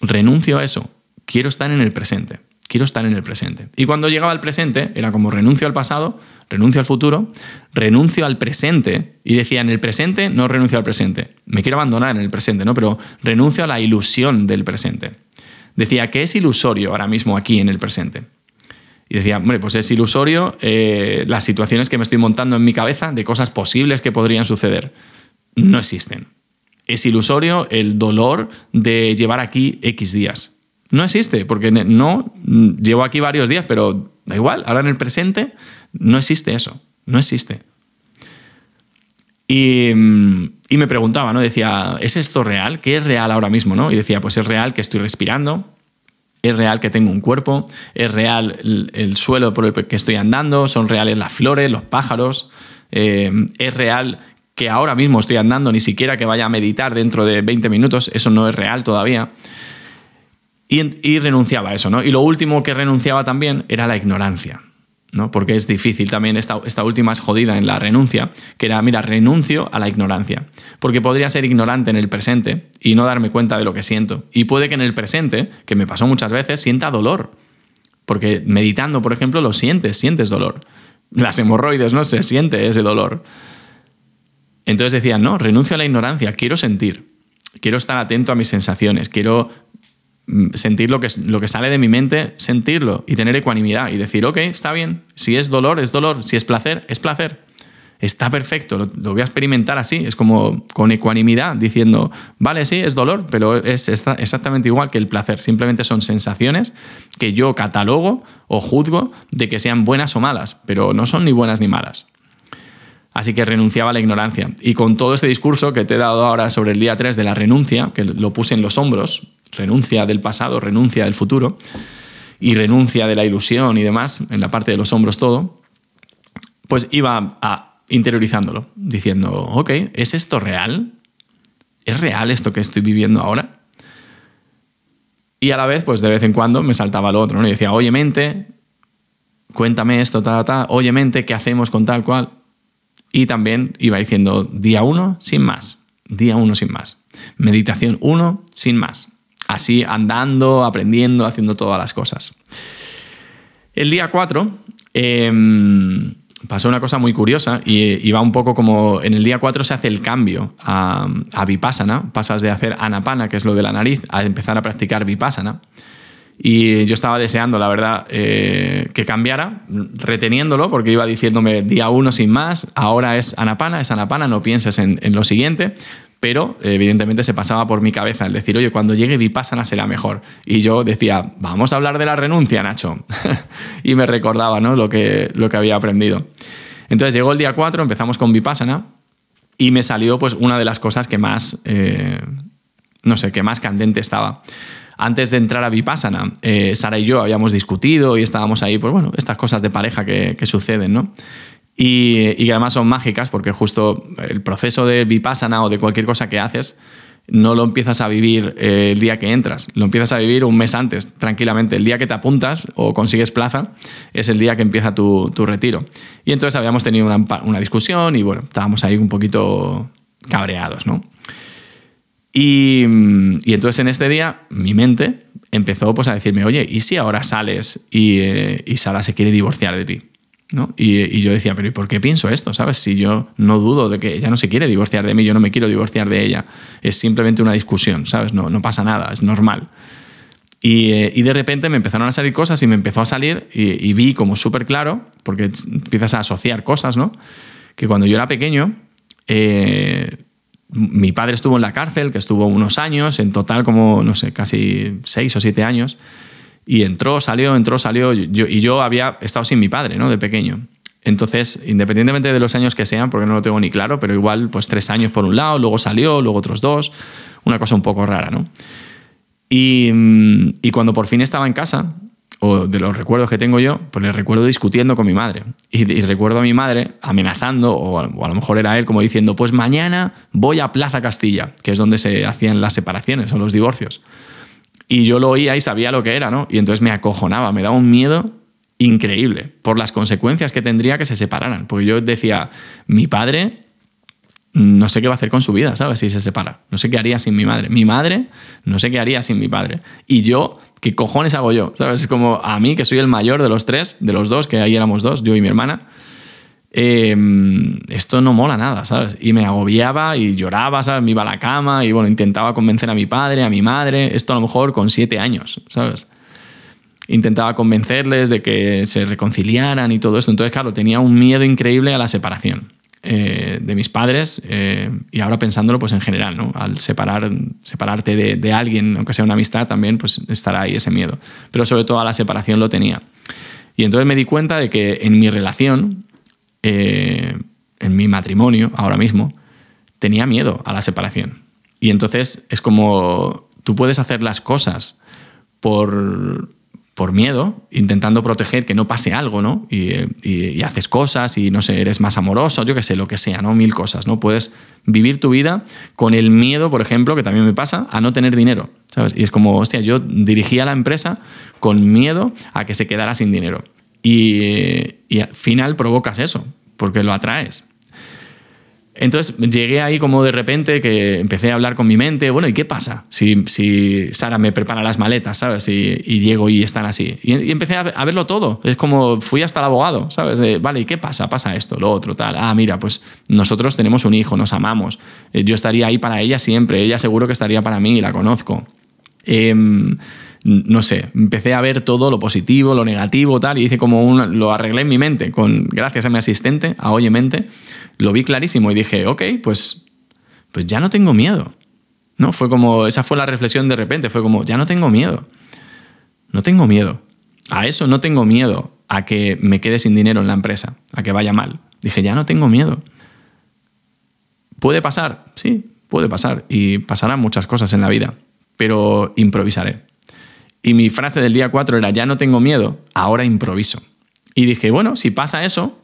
renuncio a eso, quiero estar en el presente, quiero estar en el presente. Y cuando llegaba al presente, era como renuncio al pasado, renuncio al futuro, renuncio al presente, y decía, en el presente no renuncio al presente, me quiero abandonar en el presente, ¿no? Pero renuncio a la ilusión del presente. Decía, que es ilusorio ahora mismo aquí en el presente? Y decía, hombre, pues es ilusorio eh, las situaciones que me estoy montando en mi cabeza de cosas posibles que podrían suceder. No existen es ilusorio el dolor de llevar aquí X días. No existe, porque no, llevo aquí varios días, pero da igual, ahora en el presente no existe eso, no existe. Y, me preguntaba, ¿no? Decía, ¿es esto real? ¿Qué es real ahora mismo? ¿no? Y decía, pues es real que estoy respirando, es real que tengo un cuerpo, es real el, suelo por el que estoy andando, son reales las flores, los pájaros, eh, es real que ahora mismo estoy andando, ni siquiera que vaya a meditar dentro de 20 minutos, eso no es real todavía. Y, renunciaba a eso, ¿no? Y lo último que renunciaba también era la ignorancia, ¿no? Porque es difícil también, esta, esta última es jodida en la renuncia, que era, mira, renuncio a la ignorancia. Porque podría ser ignorante en el presente y no darme cuenta de lo que siento. Y puede que en el presente, que me pasó muchas veces, sienta dolor. Porque meditando, por ejemplo, lo sientes, sientes dolor. Las hemorroides, ¿no? Se siente ese dolor. Entonces decía, no, renuncio a la ignorancia, quiero sentir, quiero estar atento a mis sensaciones, quiero sentir lo que, lo que sale de mi mente, sentirlo y tener ecuanimidad y decir, ok, está bien, si es dolor, es dolor, si es placer, es placer. Está perfecto, lo, voy a experimentar así, es como con ecuanimidad, diciendo, vale, sí, es dolor, pero es exactamente igual que el placer, simplemente son sensaciones que yo catalogo o juzgo de que sean buenas o malas, pero no son ni buenas ni malas. Así que renunciaba a la ignorancia. Y con todo este discurso que te he dado ahora sobre el día 3 de la renuncia, que lo puse en los hombros, renuncia del pasado, renuncia del futuro, y renuncia de la ilusión y demás, en la parte de los hombros todo, pues iba interiorizándolo, diciendo, ok, ¿es esto real? ¿Es real esto que estoy viviendo ahora? Y a la vez, pues de vez en cuando me saltaba lo otro, ¿no? Y decía, oye, mente, cuéntame esto, ta, ta, oye mente, ¿qué hacemos con tal cual? Y también iba diciendo día uno, sin más, día uno, sin más. Meditación uno, sin más. Así andando, aprendiendo, haciendo todas las cosas. El día 4 em, pasó una cosa muy curiosa y, va un poco como en el día 4 se hace el cambio a, Vipassana, pasas de hacer Anapana, que es lo de la nariz, a empezar a practicar Vipassana. Y yo estaba deseando, la verdad, eh, que cambiara, reteniéndolo, porque iba diciéndome día uno sin más, ahora es Anapana, es Anapana, no pienses en, en lo siguiente pero evidentemente se pasaba por mi cabeza el decir, oye, cuando llegue Vipassana será mejor. Y yo decía, vamos a hablar de la renuncia, Nacho. y me recordaba ¿no? lo, que, lo que había aprendido. Entonces llegó el día 4, empezamos con Vipassana y me salió pues una de las cosas que más, eh, no sé, que más candente estaba. Antes de entrar a Vipassana, eh, Sara y yo habíamos discutido y estábamos ahí, pues bueno, estas cosas de pareja que, que suceden, ¿no? Y, que además son mágicas porque justo el proceso de vipassana o de cualquier cosa que haces no lo empiezas a vivir eh, el día que entras, lo empiezas a vivir un mes antes, tranquilamente. El día que te apuntas o consigues plaza es el día que empieza tu, retiro. Y entonces habíamos tenido una, discusión y bueno, estábamos ahí un poquito cabreados, ¿no? Y, entonces en este día mi mente empezó pues, a decirme, oye, ¿y si ahora sales y, eh, y Sara se quiere divorciar de ti? Y, yo decía, pero ¿y por qué pienso esto? ¿Sabes? Si yo no dudo de que ella no se quiere divorciar de mí, yo no me quiero divorciar de ella. Es simplemente una discusión, ¿sabes? No, no pasa nada, es normal. Y, eh, de repente me empezaron a salir cosas y me empezó a salir y, vi como súper claro, porque empiezas a asociar cosas, ¿no? Que cuando yo era pequeño, eh, mi padre estuvo en la cárcel, que estuvo unos años, en total como, no sé, casi seis o siete años. Y entró, salió, entró, salió. y yo había estado sin mi padre, ¿no? De pequeño. Entonces, independientemente de los años que sean, porque no lo tengo ni claro, pero igual, pues tres años por un lado, luego salió, luego otros dos, una cosa un poco rara, ¿no? Y, mm, y cuando por fin estaba en casa, o de los recuerdos que tengo yo, pues le recuerdo discutiendo con mi madre. Y, recuerdo a mi madre amenazando, o a, o a, lo mejor era él como diciendo, pues mañana voy a Plaza Castilla, que es donde se hacían las separaciones o los divorcios. Y yo lo oía y sabía lo que era, ¿no? Y entonces me acojonaba, me daba un miedo increíble por las consecuencias que tendría que se separaran. Porque yo decía, mi padre no sé qué va a hacer con su vida, ¿sabes? Si se separa. No sé qué haría sin mi madre. Mi madre, no sé qué haría sin mi padre. Y yo, ¿qué cojones hago yo? ¿Sabes? Es como a mí, que soy el mayor de los tres, de los dos, que ahí éramos dos, yo y mi hermana. Em, esto no mola nada, ¿sabes? Y me agobiaba y lloraba, ¿sabes? Me iba a la cama y bueno, intentaba convencer a mi padre, a mi madre, esto a lo mejor con siete años, ¿sabes? Intentaba convencerles de que se reconciliaran y todo esto. Entonces, claro, tenía un miedo increíble a la separación eh, de mis padres eh, y ahora pensándolo, pues en general, ¿no? Al separar, separarte de, de alguien, aunque sea una amistad, también pues estará ahí ese miedo. Pero sobre todo a la separación lo tenía. Y entonces me di cuenta de que en mi relación eh, en mi matrimonio ahora mismo, tenía miedo a la separación. Y entonces es como tú puedes hacer las cosas por, por miedo, intentando proteger que no pase algo, ¿no? Y, haces cosas y, no sé, eres más amoroso, yo qué sé, lo que sea, ¿no? Mil cosas, ¿no? Puedes vivir tu vida con el miedo, por ejemplo, que también me pasa, a no tener dinero, ¿sabes? Y es como, hostia, yo dirigía la empresa con miedo a que se quedara sin dinero. Y, al final provocas eso, porque lo atraes. Entonces llegué ahí como de repente que empecé a hablar con mi mente, bueno, ¿y qué pasa si, Sara me prepara las maletas, ¿sabes? Y, llego y están así. Y, empecé a, verlo todo. Es como fui hasta el abogado, ¿sabes? Vale, ¿y qué pasa? Pasa esto, lo otro, tal. Ah, mira, pues nosotros tenemos un hijo, nos amamos. Eh, yo estaría ahí para ella siempre, ella seguro que estaría para mí, la conozco. Eh, no sé, empecé a ver todo lo positivo, lo negativo, tal, y hice como un, lo arreglé en mi mente, con, gracias a mi asistente, a Oye Mente, lo vi clarísimo y dije, ok, pues, pues ya no tengo miedo. ¿No? Fue como, esa fue la reflexión de repente, fue como, ya no tengo miedo. No tengo miedo. A eso no tengo miedo, a que me quede sin dinero en la empresa, a que vaya mal. Dije, ya no tengo miedo. ¿Puede pasar? Sí, puede pasar. Y pasarán muchas cosas en la vida, pero improvisaré. Y mi frase del día 4 era, ya no tengo miedo, ahora improviso. Y dije, bueno, si pasa eso,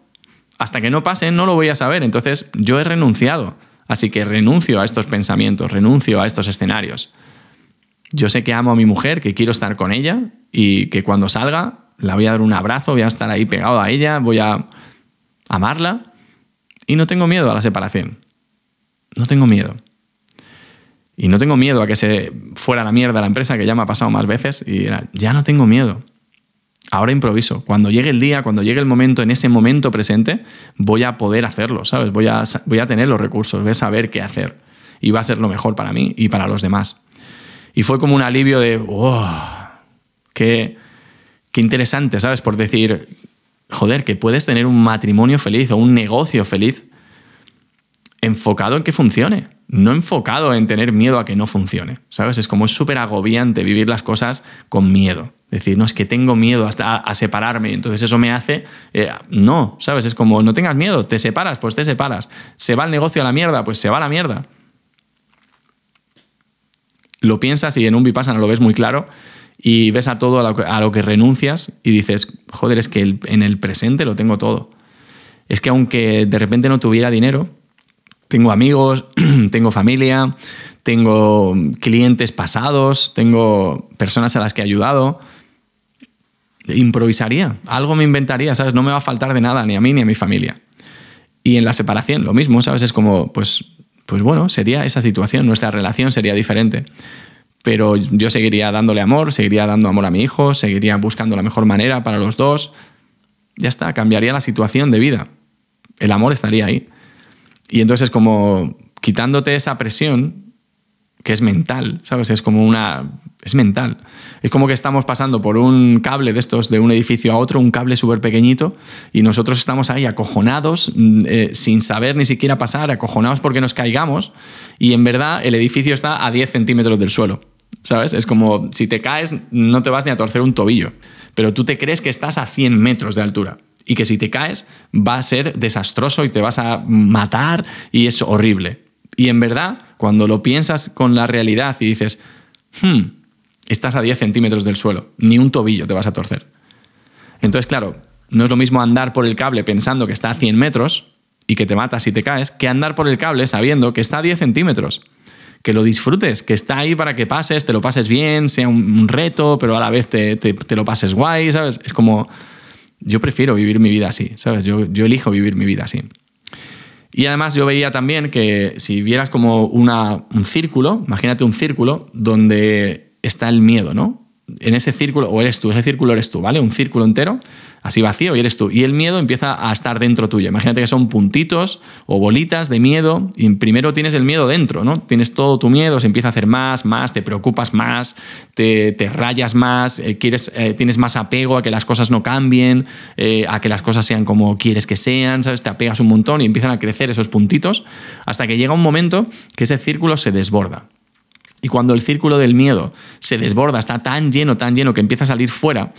hasta que no pase no lo voy a saber. Entonces yo he renunciado. Así que renuncio a estos pensamientos, renuncio a estos escenarios. Yo sé que amo a mi mujer, que quiero estar con ella y que cuando salga la voy a dar un abrazo, voy a estar ahí pegado a ella, voy a amarla y no tengo miedo a la separación. No tengo miedo. Y no tengo miedo a que se fuera la mierda la empresa, que ya me ha pasado más veces, y ya no tengo miedo. Ahora improviso. Cuando llegue el día, cuando llegue el momento, en ese momento presente, voy a poder hacerlo, ¿sabes? Voy a, tener los recursos, voy a saber qué hacer. Y va a ser lo mejor para mí y para los demás. Y fue como un alivio de, oh, qué, qué interesante, ¿sabes? Por decir, joder, que puedes tener un matrimonio feliz o un negocio feliz enfocado en que funcione, no enfocado en tener miedo a que no funcione, ¿sabes? Es como es súper agobiante vivir las cosas con miedo. Decir, no, es que tengo miedo hasta a, separarme, entonces eso me hace... Eh, no, ¿sabes? Es como, no tengas miedo, te separas, pues te separas. Se va el negocio a la mierda, pues se va a la mierda. Lo piensas y en un Vipassana lo ves muy claro y ves a todo a lo, que renuncias y dices, joder, es que en el presente lo tengo todo. Es que aunque de repente no tuviera dinero, tengo amigos, tengo familia, tengo clientes pasados, tengo personas a las que he ayudado. Improvisaría, algo me inventaría, ¿sabes? No me va a faltar de nada, ni a mí ni a mi familia. Y en la separación, lo mismo, ¿sabes? Es como, pues, pues bueno, sería esa situación, nuestra relación sería diferente. Pero yo seguiría dándole amor, seguiría dando amor a mi hijo, seguiría buscando la mejor manera para los dos. Ya está, cambiaría la situación de vida. El amor estaría ahí. Y entonces como quitándote esa presión, que es mental, ¿sabes? Es como una... es mental. Es como que estamos pasando por un cable de estos, de un edificio a otro, un cable súper pequeñito, y nosotros estamos ahí acojonados, mm, eh, sin saber ni siquiera pasar, acojonados porque nos caigamos, y en verdad el edificio está a 10 centímetros del suelo, ¿sabes? Es como si te caes no te vas ni a torcer un tobillo, pero tú te crees que estás a 100 metros de altura y que si te caes va a ser desastroso y te vas a matar y es horrible. Y en verdad, cuando lo piensas con la realidad y dices, hmm, estás a 10 centímetros del suelo, ni un tobillo te vas a torcer. Entonces, claro, no es lo mismo andar por el cable pensando que está a 100 metros y que te matas si te caes, que andar por el cable sabiendo que está a 10 centímetros. Que lo disfrutes, que está ahí para que pases, te lo pases bien, sea un, reto, pero a la vez te, te lo pases guay, ¿sabes? Es como yo prefiero vivir mi vida así, ¿sabes? Yo, yo elijo vivir mi vida así. Y además yo veía también que si vieras como un círculo, imagínate un círculo donde está el miedo, ¿no? En ese círculo, o eres tú, ese círculo eres tú, ¿vale? Un círculo entero así vacío y eres tú. Y el miedo empieza a estar dentro tuyo. Imagínate que son puntitos o bolitas de miedo y primero tienes el miedo dentro, ¿no? Tienes todo tu miedo, se empieza a hacer más, más, te preocupas más, te, rayas más, eh, quieres, eh, tienes más apego a que las cosas no cambien, eh, a que las cosas sean como quieres que sean, ¿sabes? Te apegas un montón y empiezan a crecer esos puntitos hasta que llega un momento que ese círculo se desborda. Y cuando el círculo del miedo se desborda, está tan lleno, tan lleno que empieza a salir fuera,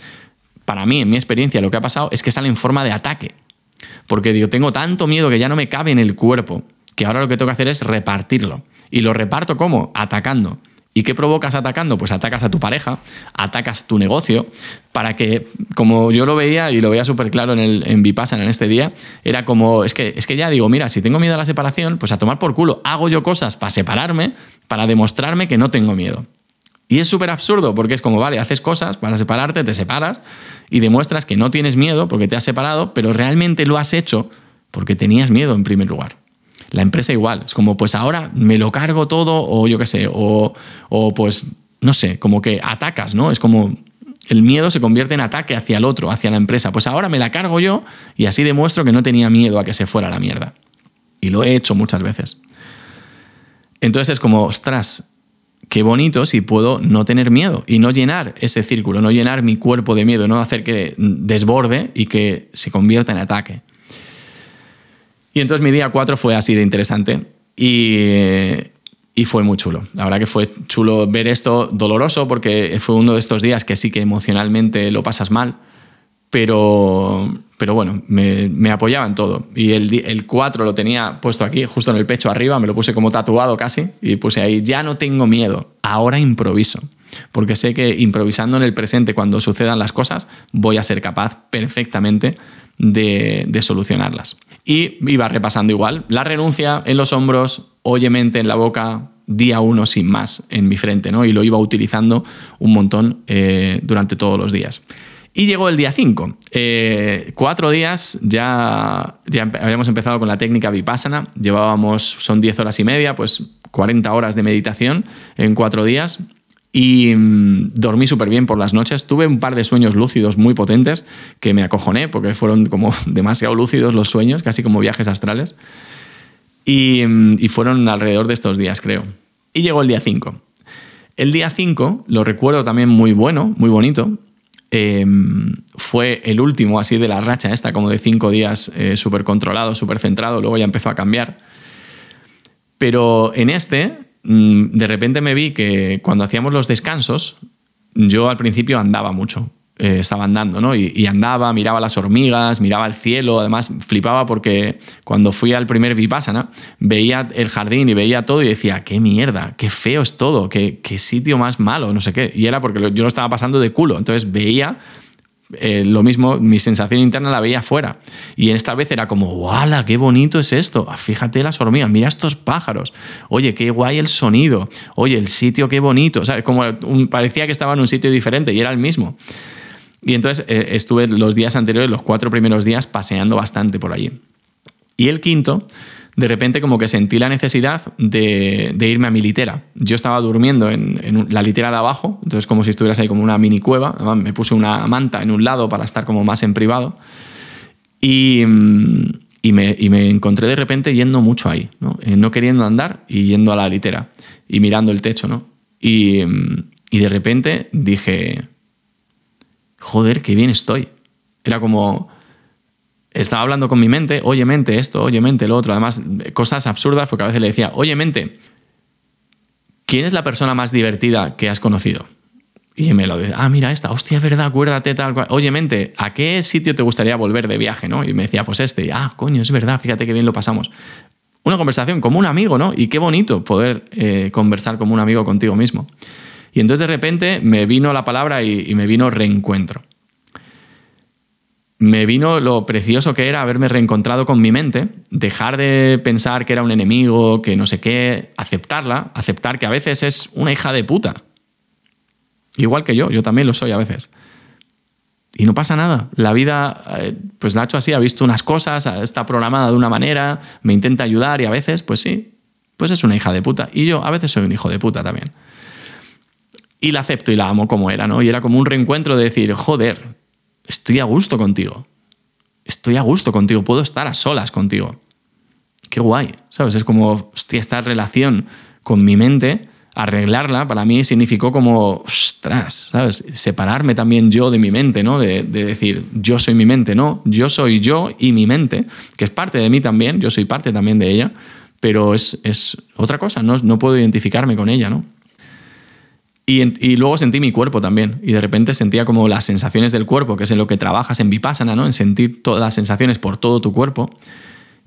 para mí, en mi experiencia, lo que ha pasado es que sale en forma de ataque. Porque digo, tengo tanto miedo que ya no me cabe en el cuerpo, que ahora lo que tengo que hacer es repartirlo. ¿Y lo reparto cómo? Atacando. ¿Y qué provocas atacando? Pues atacas a tu pareja, atacas tu negocio, para que, como yo lo veía y lo veía súper claro en, el, en en este día, era como, es que, es que ya digo, mira, si tengo miedo a la separación, pues a tomar por culo, hago yo cosas para separarme, para demostrarme que no tengo miedo. Y es súper absurdo porque es como, vale, haces cosas para separarte, te separas y demuestras que no tienes miedo porque te has separado, pero realmente lo has hecho porque tenías miedo en primer lugar. La empresa igual, es como, pues ahora me lo cargo todo o yo qué sé, o, o pues, no sé, como que atacas, ¿no? Es como el miedo se convierte en ataque hacia el otro, hacia la empresa. Pues ahora me la cargo yo y así demuestro que no tenía miedo a que se fuera la mierda. Y lo he hecho muchas veces. Entonces es como, ostras, qué bonito si puedo no tener miedo y no llenar ese círculo, no llenar mi cuerpo de miedo, no hacer que desborde y que se convierta en ataque. Y entonces mi día 4 fue así de interesante y, y fue muy chulo. La verdad que fue chulo ver esto, doloroso porque fue uno de estos días que sí que emocionalmente lo pasas mal, pero, pero bueno, me, apoyaba en todo. Y el, el 4 lo tenía puesto aquí, justo en el pecho arriba, me lo puse como tatuado casi, y puse ahí, ya no tengo miedo, ahora improviso. Porque sé que improvisando en el presente, cuando sucedan las cosas, voy a ser capaz perfectamente de, solucionarlas. Y iba repasando igual, la renuncia en los hombros, mente en la boca, día uno sin más en mi frente, ¿no? Y lo iba utilizando un montón eh, durante todos los días. Y llegó el día 5. Eh, cuatro días ya, habíamos empezado con la técnica Vipassana. Llevábamos, son 10 horas y media, pues 40 horas de meditación en cuatro días. Y mm, dormí súper bien por las noches. Tuve un par de sueños lúcidos muy potentes que me acojoné porque fueron como demasiado lúcidos los sueños, casi como viajes astrales. Y, mm, y fueron alrededor de estos días, creo. Y llegó el día 5. El día 5 lo recuerdo también muy bueno, muy bonito, Em, fue el último así de la racha esta, como de cinco días eh, súper controlado, súper centrado, luego ya empezó a cambiar. Pero en este, mm, de repente me vi que cuando hacíamos los descansos, yo al principio andaba mucho. Eh, estaba andando, ¿no? Y, andaba, miraba las hormigas, miraba el cielo, además flipaba porque cuando fui al primer Vipassana veía el jardín y veía todo y decía, qué mierda, qué feo es todo, qué, qué sitio más malo, no sé qué. Y era porque yo lo estaba pasando de culo, entonces veía eh, lo mismo, mi sensación interna la veía fuera. Y esta vez era como, ¡wala! ¡Qué bonito es esto! Ah, fíjate las hormigas, mira estos pájaros. Oye, qué guay el sonido. Oye, el sitio, qué bonito. O como parecía que estaba en un sitio diferente y era el mismo. Y entonces eh, estuve los días anteriores, los cuatro primeros días, paseando bastante por allí. Y el quinto, de repente como que sentí la necesidad de, irme a mi litera. Yo estaba durmiendo en, la litera de abajo, entonces como si estuvieras ahí como una mini cueva. me puse una manta en un lado para estar como más en privado. Y, y, me, encontré de repente yendo mucho ahí, ¿no? Eh, no queriendo andar y yendo a la litera y mirando el techo. ¿no? Y, y de repente dije, joder, qué bien estoy. Era como, estaba hablando con mi mente, oye mente esto, oye mente lo otro, además cosas absurdas porque a veces le decía, oye mente, ¿quién es la persona más divertida que has conocido? Y me lo dice, ah, mira esta, hostia, es verdad, acuérdate tal cual. Oye, mente, ¿a qué sitio te gustaría volver de viaje, no? Y me decía, pues este. Ah, coño, es verdad, fíjate qué bien lo pasamos. Una conversación como un amigo, ¿no? Y qué bonito poder eh, conversar como un amigo contigo mismo. Y entonces de repente me vino la palabra y, me vino reencuentro. Me vino lo precioso que era haberme reencontrado con mi mente, dejar de pensar que era un enemigo, que no sé qué, aceptarla, aceptar que a veces es una hija de puta. Igual que yo, yo también lo soy a veces. Y no pasa nada. La vida, eh, pues la ha hecho así, ha visto unas cosas, está programada de una manera, me intenta ayudar y a veces, pues sí, pues es una hija de puta. Y yo a veces soy un hijo de puta también. Y la acepto y la amo como era, ¿no? Y era como un reencuentro de decir, joder, estoy a gusto contigo. Estoy a gusto contigo, puedo estar a solas contigo. Qué guay, ¿sabes? Es como, hostia, esta relación con mi mente, arreglarla, para mí significó como, ostras, ¿sabes? Separarme también yo de mi mente, ¿no? De, decir, yo soy mi mente, no, yo soy yo y mi mente, que es parte de mí también, yo soy parte también de ella, pero es, es otra cosa, no, no puedo identificarme con ella, ¿no? Y, luego sentí mi cuerpo también. Y de repente sentía como las sensaciones del cuerpo, que es en lo que trabajas en Vipassana, ¿no? En sentir todas las sensaciones por todo tu cuerpo.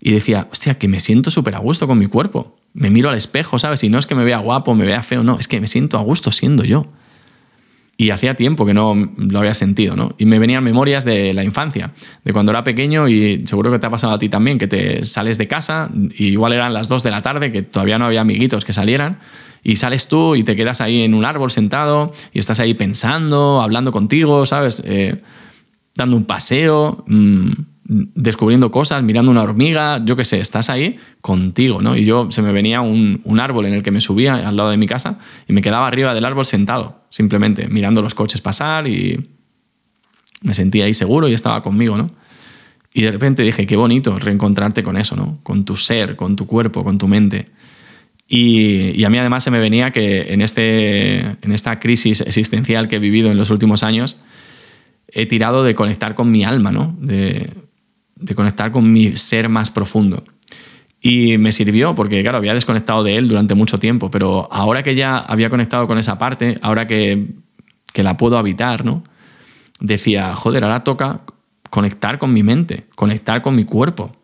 Y decía, hostia, que me siento súper a gusto con mi cuerpo. Me miro al espejo, ¿sabes? Y no es que me vea guapo, me vea feo, no, es que me siento a gusto siendo yo. Y hacía tiempo que no lo había sentido, ¿no? Y me venían memorias de la infancia, de cuando era pequeño y seguro que te ha pasado a ti también, que te sales de casa y igual eran las 2 de la tarde, que todavía no había amiguitos que salieran y sales tú y te quedas ahí en un árbol sentado y estás ahí pensando, hablando contigo, ¿sabes? Eh, dando un paseo, mm, descubriendo cosas, mirando una hormiga, yo qué sé, estás ahí contigo, ¿no? Y yo se me venía un, árbol en el que me subía al lado de mi casa y me quedaba arriba del árbol sentado, simplemente mirando los coches pasar y me sentía ahí seguro y estaba conmigo, ¿no? Y de repente dije, qué bonito reencontrarte con eso, ¿no? Con tu ser, con tu cuerpo, con tu mente. Y, a mí además se me venía que en, este, en esta crisis existencial que he vivido en los últimos años, he tirado de conectar con mi alma, ¿no? de, de conectar con mi ser más profundo. Y me sirvió porque, claro, había desconectado de él durante mucho tiempo, pero ahora que ya había conectado con esa parte, ahora que, que la puedo habitar, ¿no? Decía, joder, ahora toca conectar con mi mente, conectar con mi cuerpo,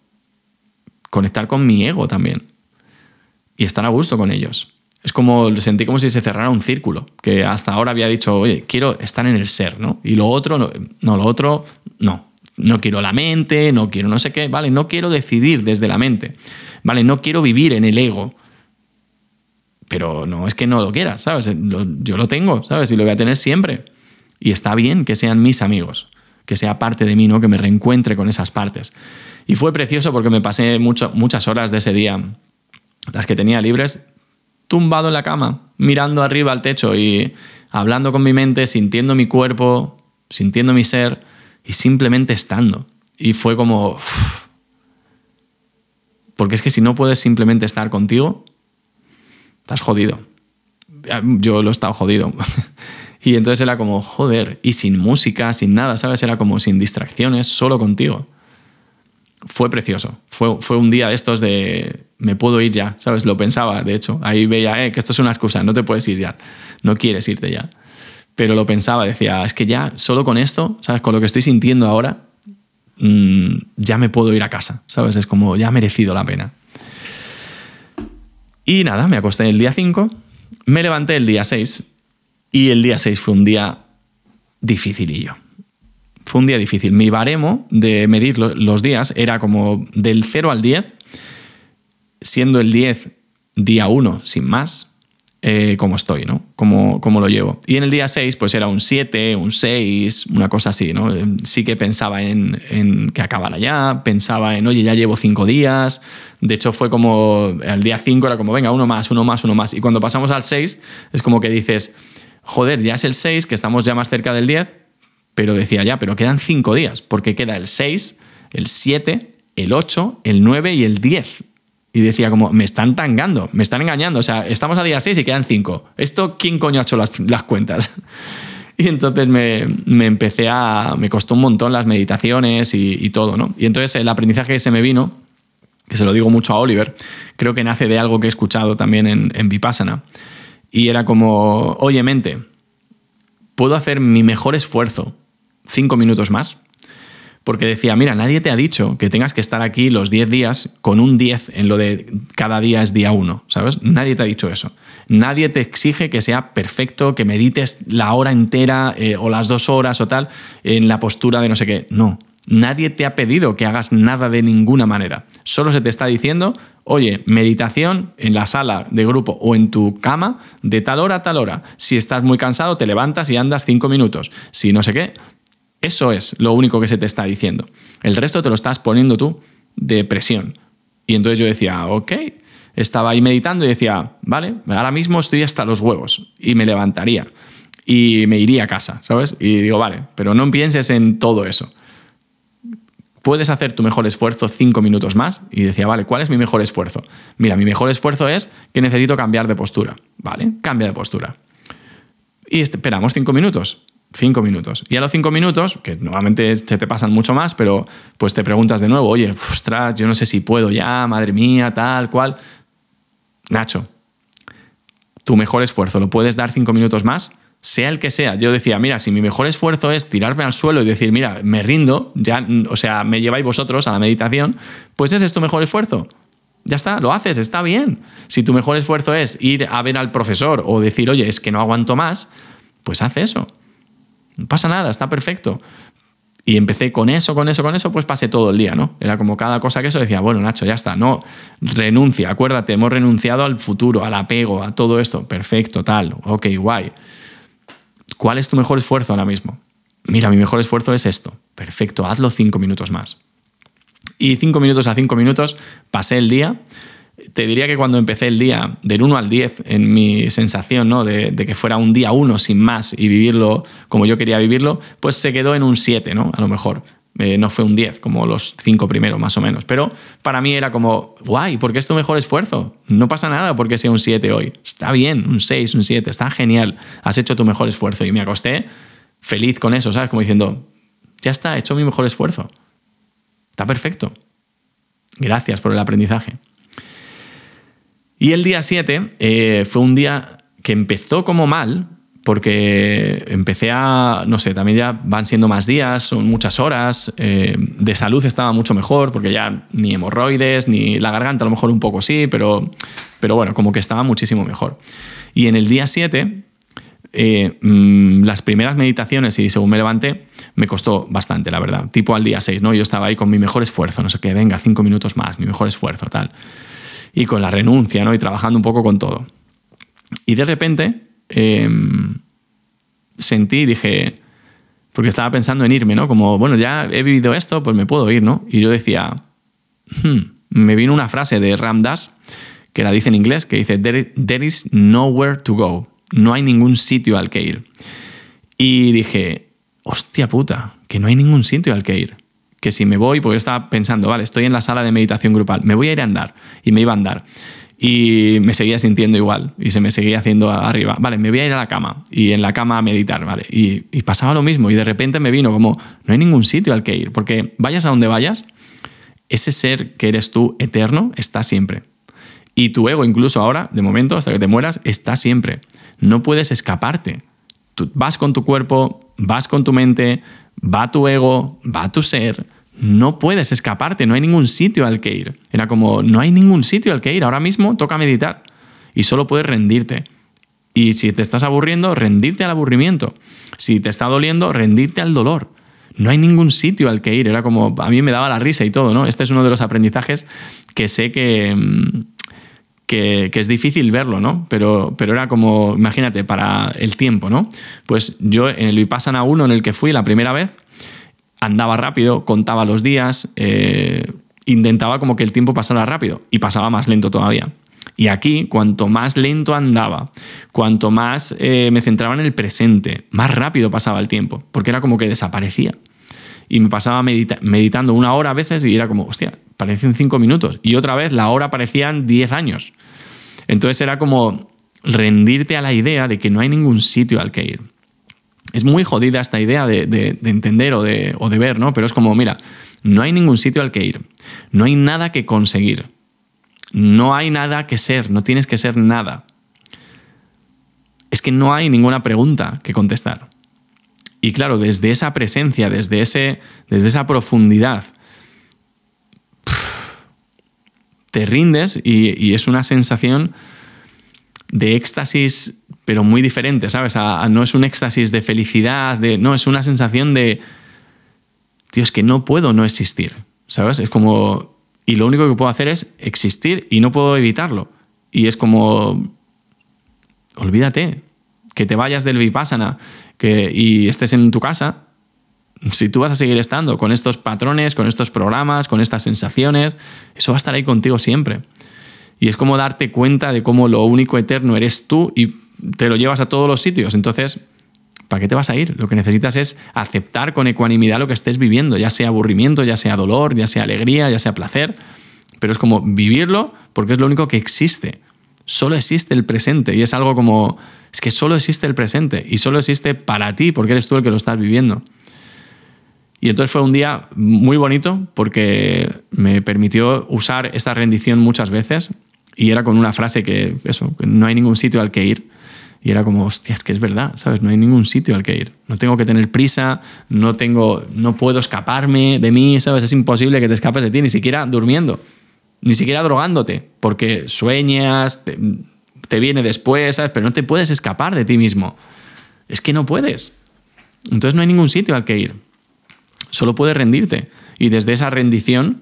conectar con mi ego también y estar a gusto con ellos. Es como, sentí como si se cerrara un círculo, que hasta ahora había dicho, oye, quiero estar en el ser, ¿no? Y lo otro, no, no lo otro, no. No quiero la mente, no quiero no sé qué, ¿vale? No quiero decidir desde la mente, ¿vale? No quiero vivir en el ego. Pero no es que no lo quiera, ¿sabes? yo lo tengo, ¿sabes? Y lo voy a tener siempre. Y está bien que sean mis amigos. que sea parte de mí, ¿no? que me reencuentre con esas partes. Y fue precioso porque me pasé muchas horas de ese día, las que tenía libres, tumbado en la cama, mirando arriba al techo y hablando con mi mente, sintiendo mi cuerpo, sintiendo mi ser y simplemente estando. Y fue como... Porque es que si no puedes simplemente estar contigo, estás jodido. Yo lo he estado jodido. y entonces era como, joder, y sin música, sin nada, ¿sabes? Era como sin distracciones, solo contigo. Fue precioso. Fue, fue un día de estos de, me puedo ir ya, ¿sabes? Lo pensaba, de hecho. Ahí veía, eh, que esto es una excusa, no te puedes ir ya. No quieres irte ya. Pero lo pensaba, decía, es que ya, solo con esto, ¿sabes? Con lo que estoy sintiendo ahora, Mm, ya me puedo ir a casa, ¿sabes? Es como, ya ha merecido la pena. Y nada, me acosté el día 5, me levanté el día 6 y el día 6 fue un día dificilillo. Fue un día difícil. Mi baremo de medir los días era como del 0 al 10, siendo el 10 día 1 sin más, eh, cómo estoy, ¿no? Cómo, cómo, lo llevo. Y en el día 6, pues era un 7, un 6, una cosa así, ¿no? Sí que pensaba en, en, que acabara ya, pensaba en, oye, ya llevo 5 días. De hecho, fue como, al día 5 era como, venga, uno más, uno más, uno más. Y cuando pasamos al 6, es como que dices, joder, ya es el 6, que estamos ya más cerca del 10, pero decía ya, pero quedan 5 días, porque queda el 6, el 7, el 8, el 9 y el 10 y decía como, me están tangando, me están engañando, o sea, estamos a día 6 y quedan 5. ¿Esto quién coño ha hecho las, cuentas? Y entonces me, empecé a, me costó un montón las meditaciones y, todo, ¿no? Y entonces el aprendizaje que se me vino, que se lo digo mucho a Oliver, creo que nace de algo que he escuchado también en, en Vipassana. Y era como, oye mente, puedo hacer mi mejor esfuerzo cinco minutos más porque decía, mira, nadie te ha dicho que tengas que estar aquí los 10 días con un 10 en lo de cada día es día 1, ¿sabes? Nadie te ha dicho eso. Nadie te exige que sea perfecto, que medites la hora entera eh, o las dos horas o tal en la postura de no sé qué. No, nadie te ha pedido que hagas nada de ninguna manera. Solo se te está diciendo, oye, meditación en la sala de grupo o en tu cama de tal hora a tal hora. Si estás muy cansado, te levantas y andas 5 minutos. Si no sé qué, eso es lo único que se te está diciendo. El resto te lo estás poniendo tú de presión. Y entonces yo decía, ok, estaba ahí meditando y decía, vale, ahora mismo estoy hasta los huevos y me levantaría y me iría a casa, ¿sabes? Y digo, vale, pero no pienses en todo eso. Puedes hacer tu mejor esfuerzo cinco minutos más y decía, vale, ¿cuál es mi mejor esfuerzo? Mira, mi mejor esfuerzo es que necesito cambiar de postura, ¿vale? Cambia de postura. Y esperamos cinco minutos. Cinco minutos. Y a los cinco minutos, que nuevamente se te pasan mucho más, pero pues te preguntas de nuevo, oye, ostras, yo no sé si puedo ya, madre mía, tal, cual. Nacho, tu mejor esfuerzo, ¿lo puedes dar cinco minutos más? Sea el que sea. Yo decía, mira, si mi mejor esfuerzo es tirarme al suelo y decir, mira, me rindo, ya, o sea, me lleváis vosotros a la meditación, pues ese es tu mejor esfuerzo. Ya está, lo haces, está bien. Si tu mejor esfuerzo es ir a ver al profesor o decir, oye, es que no aguanto más, pues haz eso. No pasa nada, está perfecto. Y empecé con eso, con eso, con eso, pues pasé todo el día, ¿no? Era como cada cosa que eso decía, bueno, Nacho, ya está, no, renuncia, acuérdate, hemos renunciado al futuro, al apego, a todo esto, perfecto, tal, ok, guay. ¿Cuál es tu mejor esfuerzo ahora mismo? Mira, mi mejor esfuerzo es esto, perfecto, hazlo cinco minutos más. Y cinco minutos a cinco minutos pasé el día te diría que cuando empecé el día, del 1 al 10, en mi sensación ¿no? de, que fuera un día 1 sin más y vivirlo como yo quería vivirlo, pues se quedó en un 7, ¿no? A lo mejor. Eh, no fue un 10, como los 5 primeros, más o menos. Pero para mí era como, guay, porque es tu mejor esfuerzo. No pasa nada porque sea un 7 hoy. Está bien, un 6, un 7, está genial. Has hecho tu mejor esfuerzo. Y me acosté feliz con eso, ¿sabes? Como diciendo, ya está, he hecho mi mejor esfuerzo. Está perfecto. Gracias por el aprendizaje. Y el día 7 eh, fue un día que empezó como mal, porque empecé a, no sé, también ya van siendo más días, son muchas horas, eh, de salud estaba mucho mejor, porque ya ni hemorroides, ni la garganta a lo mejor un poco sí, pero, pero bueno, como que estaba muchísimo mejor. Y en el día 7, eh, mm, las primeras meditaciones y según me levanté, me costó bastante, la verdad, tipo al día 6, ¿no? Yo estaba ahí con mi mejor esfuerzo, no sé qué, venga, cinco minutos más, mi mejor esfuerzo, tal y con la renuncia, ¿no? Y trabajando un poco con todo. Y de repente em, sentí dije, porque estaba pensando en irme, ¿no? Como, bueno, ya he vivido esto, pues me puedo ir, ¿no? Y yo decía, hmm", me vino una frase de Ram Dass, que la dice en inglés, que dice, there is nowhere to go, no hay ningún sitio al que ir. Y dije, hostia puta, que no hay ningún sitio al que ir. Que si me voy, porque estaba pensando, vale, estoy en la sala de meditación grupal, me voy a ir a andar. Y me iba a andar. Y me seguía sintiendo igual. Y se me seguía haciendo arriba. Vale, me voy a ir a la cama. Y en la cama a meditar, ¿vale? Y, y pasaba lo mismo. Y de repente me vino como, no hay ningún sitio al que ir. Porque vayas a donde vayas, ese ser que eres tú eterno está siempre. Y tu ego, incluso ahora, de momento, hasta que te mueras, está siempre. No puedes escaparte. Tú vas con tu cuerpo, vas con tu mente, va tu ego, va tu ser. No puedes escaparte, no hay ningún sitio al que ir. Era como, no hay ningún sitio al que ir. Ahora mismo toca meditar y solo puedes rendirte. Y si te estás aburriendo, rendirte al aburrimiento. Si te está doliendo, rendirte al dolor. No hay ningún sitio al que ir. Era como, a mí me daba la risa y todo, ¿no? Este es uno de los aprendizajes que sé que, mm, que, es difícil verlo, ¿no? Pero, pero era como, imagínate, para el tiempo, ¿no? Pues yo en el Vipassana 1 en el que fui la primera vez, andaba rápido, contaba los días, eh, intentaba como que el tiempo pasara rápido y pasaba más lento todavía. Y aquí, cuanto más lento andaba, cuanto más eh, me centraba en el presente, más rápido pasaba el tiempo, porque era como que desaparecía. Y me pasaba medita meditando una hora a veces y era como, hostia, parecen cinco minutos. Y otra vez la hora parecían diez años. Entonces era como rendirte a la idea de que no hay ningún sitio al que ir. Es muy jodida esta idea de, de, de entender o de, o de ver, ¿no? Pero es como, mira, no hay ningún sitio al que ir. No hay nada que conseguir. No hay nada que ser. No tienes que ser nada. Es que no hay ninguna pregunta que contestar. Y claro, desde esa presencia, desde, ese, desde esa profundidad, te rindes y, y, es una sensación de éxtasis, pero muy diferente, ¿sabes? No es un éxtasis de felicidad, de, no, es una sensación de, tío, es que no puedo no existir, ¿sabes? Es como, y lo único que puedo hacer es existir y no puedo evitarlo. Y es como, olvídate, que te vayas del vipassana que, y estés en tu casa, si tú vas a seguir estando con estos patrones, con estos programas, con estas sensaciones, eso va a estar ahí contigo siempre. Y es como darte cuenta de cómo lo único eterno eres tú y te lo llevas a todos los sitios. Entonces, ¿para qué te vas a ir? Lo que necesitas es aceptar con ecuanimidad lo que estés viviendo, ya sea aburrimiento, ya sea dolor, ya sea alegría, ya sea placer. Pero es como vivirlo porque es lo único que existe. Solo existe el presente y es algo como, es que solo existe el presente y solo existe para ti porque eres tú el que lo estás viviendo. Y entonces fue un día muy bonito porque me permitió usar esta rendición muchas veces y era con una frase que, eso, que no hay ningún sitio al que ir. Y era como, hostia, es que es verdad, ¿sabes? No hay ningún sitio al que ir. No tengo que tener prisa, no, tengo, no puedo escaparme de mí, ¿sabes? Es imposible que te escapes de ti, ni siquiera durmiendo, ni siquiera drogándote, porque sueñas, te, te viene después, ¿sabes? Pero no te puedes escapar de ti mismo. Es que no puedes. Entonces no hay ningún sitio al que ir. Solo puedes rendirte. Y desde esa rendición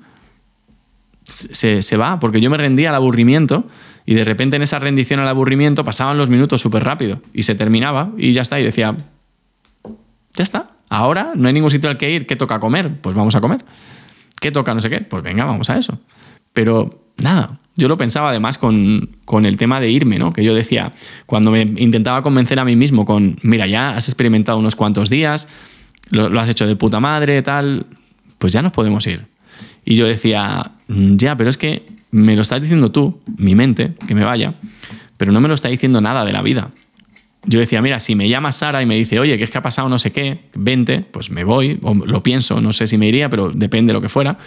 se, se, va, porque yo me rendía al aburrimiento y de repente en esa rendición al aburrimiento pasaban los minutos súper rápido y se terminaba y ya está. Y decía, ya está, ahora no hay ningún sitio al que ir. ¿Qué toca comer? Pues vamos a comer. ¿Qué toca no sé qué? Pues venga, vamos a eso. Pero nada, yo lo pensaba además con, con, el tema de irme, ¿no? Que yo decía, cuando me intentaba convencer a mí mismo con, mira, ya has experimentado unos cuantos días, lo, lo has hecho de puta madre, tal, pues ya nos podemos ir. Y yo decía, ya, pero es que me lo estás diciendo tú, mi mente, que me vaya, pero no me lo está diciendo nada de la vida. Yo decía, mira, si me llama Sara y me dice, oye, ¿qué es que ha pasado no sé qué? Vente, pues me voy, o lo pienso, no sé si me iría, pero depende de lo que fuera.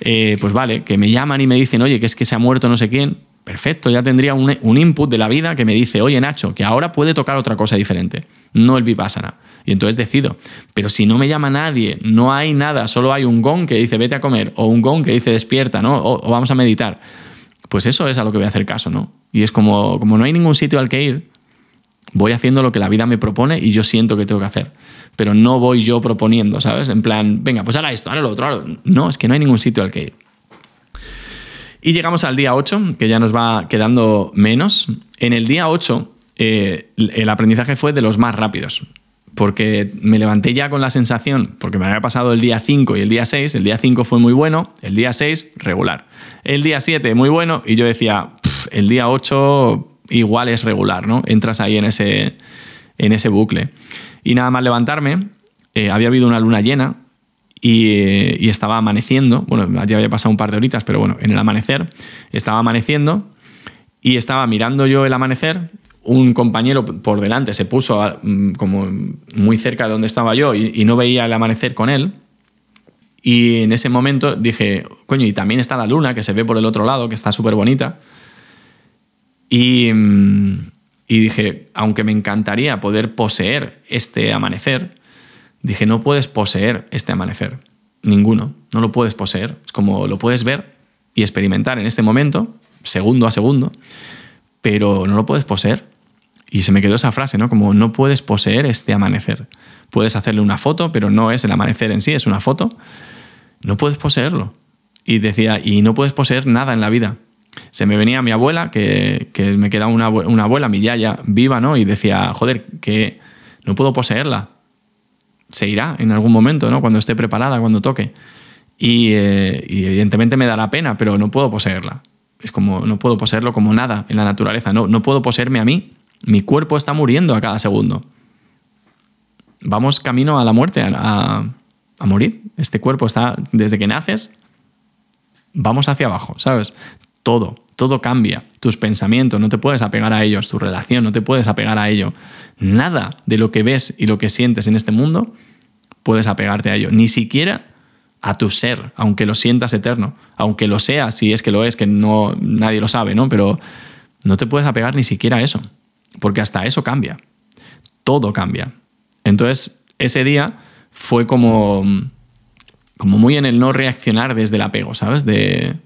Eh, pues vale, que me llaman y me dicen, oye, que es que se ha muerto no sé quién, perfecto, ya tendría un, un, input de la vida que me dice, oye Nacho, que ahora puede tocar otra cosa diferente, no el vipassana. Y entonces decido. Pero si no me llama nadie, no hay nada, solo hay un gong que dice vete a comer, o un gong que dice despierta, ¿no? O, vamos a meditar. Pues eso es a lo que voy a hacer caso, ¿no? Y es como, como no hay ningún sitio al que ir, voy haciendo lo que la vida me propone y yo siento que tengo que hacer. Pero no voy yo proponiendo, ¿sabes? En plan, venga, pues ahora esto, ahora lo otro. Ahora... No, es que no hay ningún sitio al que ir. Y llegamos al día 8, que ya nos va quedando menos. En el día 8, eh, el aprendizaje fue de los más rápidos. porque me levanté ya con la sensación, porque me había pasado el día 5 y el día 6, el día 5 fue muy bueno, el día 6 regular, el día 7 muy bueno y yo decía, el día 8 igual es regular, ¿no? Entras ahí en ese, en ese bucle. Y nada más levantarme, eh, había habido una luna llena y, estaba amaneciendo, bueno, ya había pasado un par de horitas, pero bueno, en el amanecer estaba amaneciendo y estaba mirando yo el amanecer un compañero por delante se puso mm, como muy cerca de donde estaba yo y, no veía el amanecer con él. Y en ese momento dije, coño, y también está la luna que se ve por el otro lado, que está súper bonita. Mm, y dije, aunque me encantaría poder poseer este amanecer, dije, no puedes poseer este amanecer. Ninguno. No lo puedes poseer. Es como lo puedes ver y experimentar en este momento, segundo a segundo, pero no lo puedes poseer. Y se me quedó esa frase, ¿no? Como no puedes poseer este amanecer. Puedes hacerle una foto, pero no es el amanecer en sí, es una foto. No puedes poseerlo. Y decía, y no puedes poseer nada en la vida. Se me venía mi abuela, que, me quedaba una, una, abuela, mi yaya, viva, ¿no? Y decía, joder, que no puedo poseerla. Se irá en algún momento, ¿no? Cuando esté preparada, cuando toque. Y, eh, y evidentemente me dará pena, pero no puedo poseerla. Es como, no puedo poseerlo como nada en la naturaleza. No, no puedo poseerme a mí mi cuerpo está muriendo a cada segundo. Vamos camino a la muerte, a, morir. Este cuerpo está, desde que naces, vamos hacia abajo, ¿sabes? Todo, todo cambia. Tus pensamientos, no te puedes apegar a ellos. Tu relación, no te puedes apegar a ello. Nada de lo que ves y lo que sientes en este mundo puedes apegarte a ello. Ni siquiera a tu ser, aunque lo sientas eterno, aunque lo sea, si es que lo es, que no nadie lo sabe, ¿no? Pero no te puedes apegar ni siquiera a eso porque hasta eso cambia. Todo cambia. Entonces, ese día fue como, como muy en el no reaccionar desde el apego, ¿sabes? De,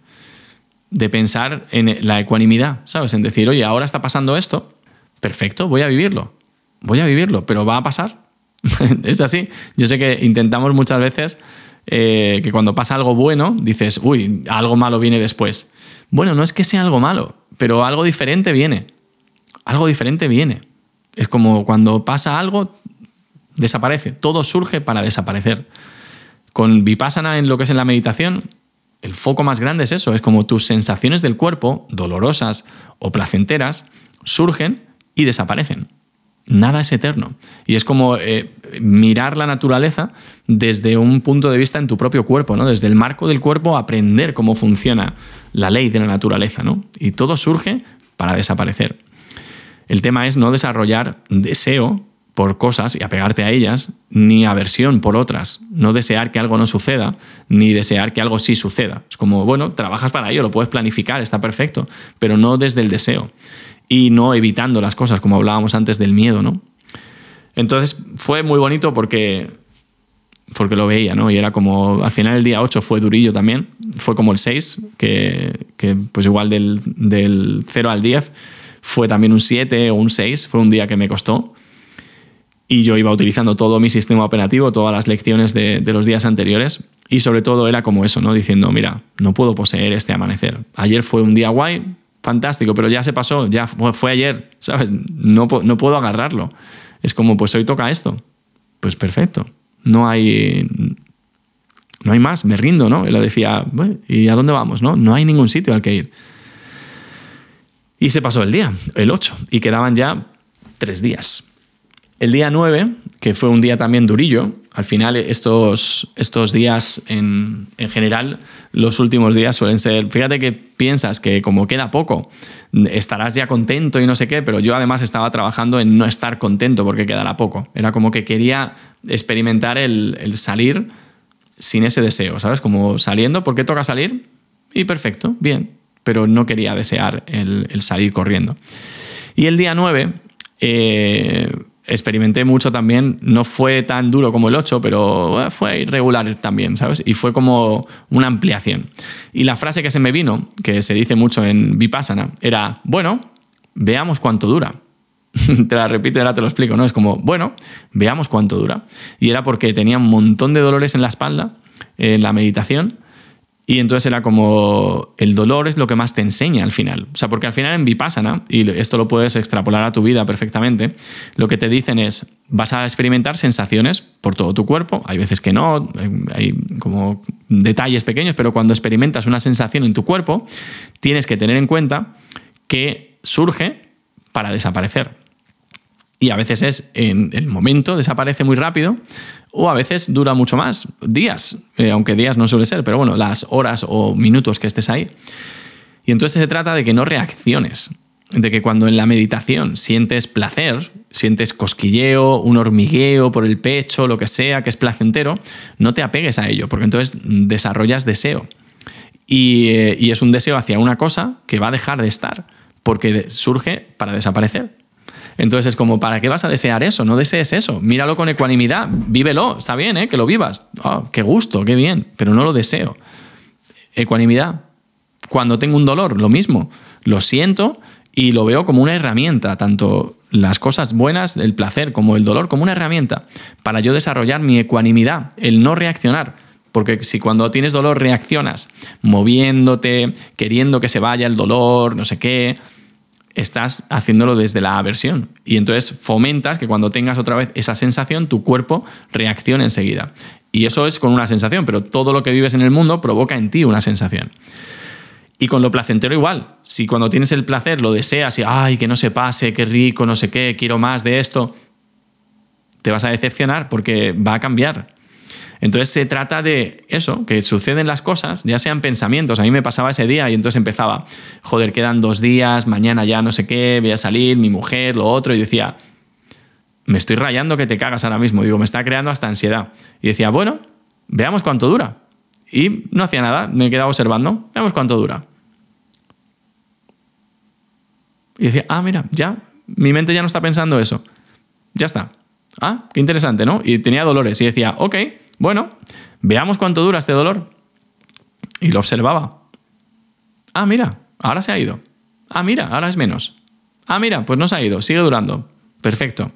de pensar en la ecuanimidad, ¿sabes? En decir, oye, ahora está pasando esto, perfecto, voy a vivirlo, voy a vivirlo, pero va a pasar. es así. Yo sé que intentamos muchas veces eh, que cuando pasa algo bueno, dices, uy, algo malo viene después. Bueno, no es que sea algo malo, pero algo diferente viene algo diferente viene. Es como cuando pasa algo, desaparece. Todo surge para desaparecer. Con Vipassana en lo que es en la meditación, el foco más grande es eso. Es como tus sensaciones del cuerpo, dolorosas o placenteras, surgen y desaparecen. Nada es eterno. Y es como eh, mirar la naturaleza desde un punto de vista en tu propio cuerpo, ¿no? Desde el marco del cuerpo, aprender cómo funciona la ley de la naturaleza, ¿no? Y todo surge para desaparecer. El tema es no desarrollar deseo por cosas y apegarte a ellas, ni aversión por otras. No desear que algo no suceda, ni desear que algo sí suceda. Es como, bueno, trabajas para ello, lo puedes planificar, está perfecto, pero no desde el deseo. Y no evitando las cosas, como hablábamos antes del miedo, ¿no? Entonces fue muy bonito porque, porque lo veía, ¿no? Y era como, al final el día 8 fue durillo también, fue como el 6, que, que pues igual del, del 0 al 10 fue también un 7 o un 6, fue un día que me costó. Y yo iba utilizando todo mi sistema operativo, todas las lecciones de, los días anteriores. Y sobre todo era como eso, ¿no? Diciendo, mira, no puedo poseer este amanecer. Ayer fue un día guay, fantástico, pero ya se pasó, ya fue, ayer, ¿sabes? No, no puedo agarrarlo. Es como, pues hoy toca esto. Pues perfecto. No hay, no hay más, me rindo, ¿no? Y le decía, ¿y a dónde vamos? No, no hay ningún sitio al que ir. Y se pasó el día, el 8, y quedaban ya tres días. El día 9, que fue un día también durillo, al final estos, estos días en, en, general, los últimos días suelen ser, fíjate que piensas que como queda poco, estarás ya contento y no sé qué, pero yo además estaba trabajando en no estar contento porque quedará poco. Era como que quería experimentar el, el salir sin ese deseo, ¿sabes? Como saliendo, ¿por qué toca salir? Y perfecto, bien, pero no quería desear el, salir corriendo. Y el día 9 eh, experimenté mucho también, no fue tan duro como el 8, pero fue irregular también, ¿sabes? Y fue como una ampliación. Y la frase que se me vino, que se dice mucho en Vipassana, era, bueno, veamos cuánto dura. te la repito y ahora te lo explico, ¿no? Es como, bueno, veamos cuánto dura. Y era porque tenía un montón de dolores en la espalda, en la meditación, Y entonces era como, el dolor es lo que más te enseña al final. O sea, porque al final en Vipassana, y esto lo puedes extrapolar a tu vida perfectamente, lo que te dicen es, vas a experimentar sensaciones por todo tu cuerpo, hay veces que no, hay como detalles pequeños, pero cuando experimentas una sensación en tu cuerpo, tienes que tener en cuenta que surge para desaparecer. Y a veces es en el momento, desaparece muy rápido, o a veces dura mucho más, días, eh, aunque días no suele ser, pero bueno, las horas o minutos que estés ahí. Y entonces se trata de que no reacciones, de que cuando en la meditación sientes placer, sientes cosquilleo, un hormigueo por el pecho, lo que sea, que es placentero, no te apegues a ello, porque entonces desarrollas deseo. Y, eh, y es un deseo hacia una cosa que va a dejar de estar, porque surge para desaparecer. Entonces es como, ¿para qué vas a desear eso? No desees eso. Míralo con ecuanimidad, vívelo, está bien, ¿eh? que lo vivas. Oh, qué gusto, qué bien, pero no lo deseo. Ecuanimidad. Cuando tengo un dolor, lo mismo. Lo siento y lo veo como una herramienta, tanto las cosas buenas, el placer, como el dolor, como una herramienta para yo desarrollar mi ecuanimidad, el no reaccionar. Porque si cuando tienes dolor reaccionas moviéndote, queriendo que se vaya el dolor, no sé qué, estás haciéndolo desde la aversión. Y entonces fomentas que cuando tengas otra vez esa sensación, tu cuerpo reaccione enseguida. Y eso es con una sensación, pero todo lo que vives en el mundo provoca en ti una sensación. Y con lo placentero igual. Si cuando tienes el placer lo deseas y, ay, que no se pase, qué rico, no sé qué, quiero más de esto, te vas a decepcionar porque va a cambiar. Entonces se trata de eso, que suceden las cosas, ya sean pensamientos. A mí me pasaba ese día y entonces empezaba, joder, quedan dos días, mañana ya no sé qué, voy a salir, mi mujer, lo otro, y decía, me estoy rayando que te cagas ahora mismo. Digo, me está creando hasta ansiedad. Y decía, bueno, veamos cuánto dura. Y no hacía nada, me quedaba observando, veamos cuánto dura. Y decía, ah, mira, ya, mi mente ya no está pensando eso. Ya está. Ah, qué interesante, ¿no? Y tenía dolores y decía, ok, bueno, veamos cuánto dura este dolor. Y lo observaba. Ah, mira, ahora se ha ido. Ah, mira, ahora es menos. Ah, mira, pues no se ha ido, sigue durando. Perfecto.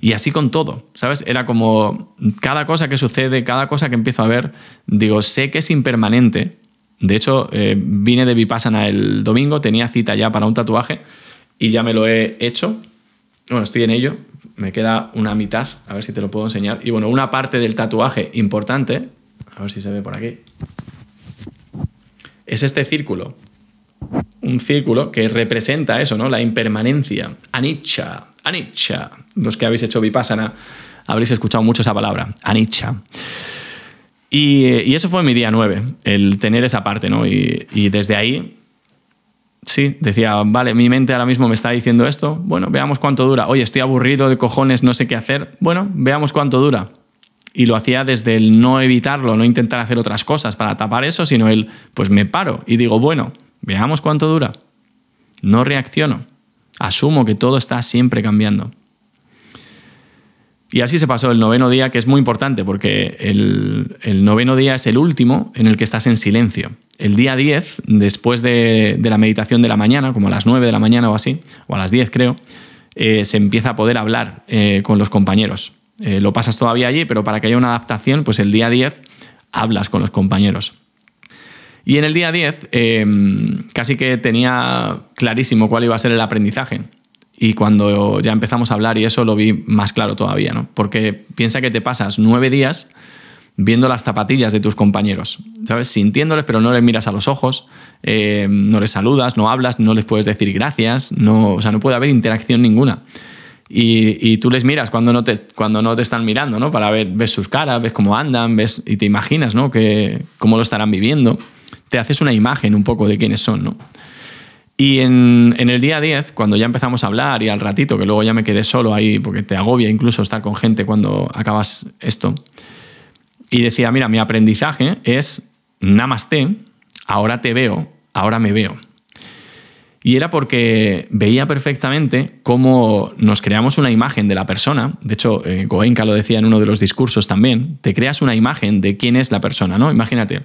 Y así con todo, ¿sabes? Era como cada cosa que sucede, cada cosa que empiezo a ver, digo, sé que es impermanente. De hecho, eh, vine de Vipassana el domingo, tenía cita ya para un tatuaje y ya me lo he hecho. Bueno, estoy en ello, me queda una mitad, a ver si te lo puedo enseñar. Y bueno, una parte del tatuaje importante, a ver si se ve por aquí, es este círculo. Un círculo que representa eso, ¿no? La impermanencia. Anicca, anicca. Los que habéis hecho vipassana habréis escuchado mucho esa palabra, anicca. Y, eso fue mi día 9, el tener esa parte, ¿no? Y desde ahí sí, decía, vale, mi mente ahora mismo me está diciendo esto, bueno, veamos cuánto dura. Oye, estoy aburrido de cojones, no sé qué hacer. Bueno, veamos cuánto dura. Y lo hacía desde el no evitarlo, no intentar hacer otras cosas para tapar eso, sino el, pues me paro y digo, bueno, veamos cuánto dura. No reacciono. Asumo que todo está siempre cambiando. Y así se pasó el noveno día, que es muy importante porque el, noveno día es el último en el que estás en silencio. El día 10, después de, la meditación de la mañana, como a las 9 de la mañana o así, o a las 10 creo, eh, se empieza a poder hablar eh, con los compañeros. Eh, lo pasas todavía allí, pero para que haya una adaptación, pues el día 10 hablas con los compañeros. Y en el día 10 casi que tenía clarísimo cuál iba a ser el aprendizaje. Y cuando ya empezamos a hablar y eso lo vi más claro todavía, ¿no? Porque piensa que te pasas nueve días viendo las zapatillas de tus compañeros, ¿sabes? Sintiéndoles, pero no les miras a los ojos, eh, no les saludas, no hablas, no les puedes decir gracias, no, o sea, no puede haber interacción ninguna. Y, tú les miras cuando no, te, cuando no te están mirando, ¿no? Para ver, ves sus caras, ves cómo andan, ves y te imaginas, ¿no? Que, cómo lo estarán viviendo. Te haces una imagen un poco de quiénes son, ¿no? Y en, el día 10, cuando ya empezamos a hablar y al ratito, que luego ya me quedé solo ahí, porque te agobia incluso estar con gente cuando acabas esto, y decía, mira, mi aprendizaje es namaste, ahora te veo, ahora me veo. Y era porque veía perfectamente cómo nos creamos una imagen de la persona. De hecho, eh, Goenka lo decía en uno de los discursos también. Te creas una imagen de quién es la persona, ¿no? Imagínate,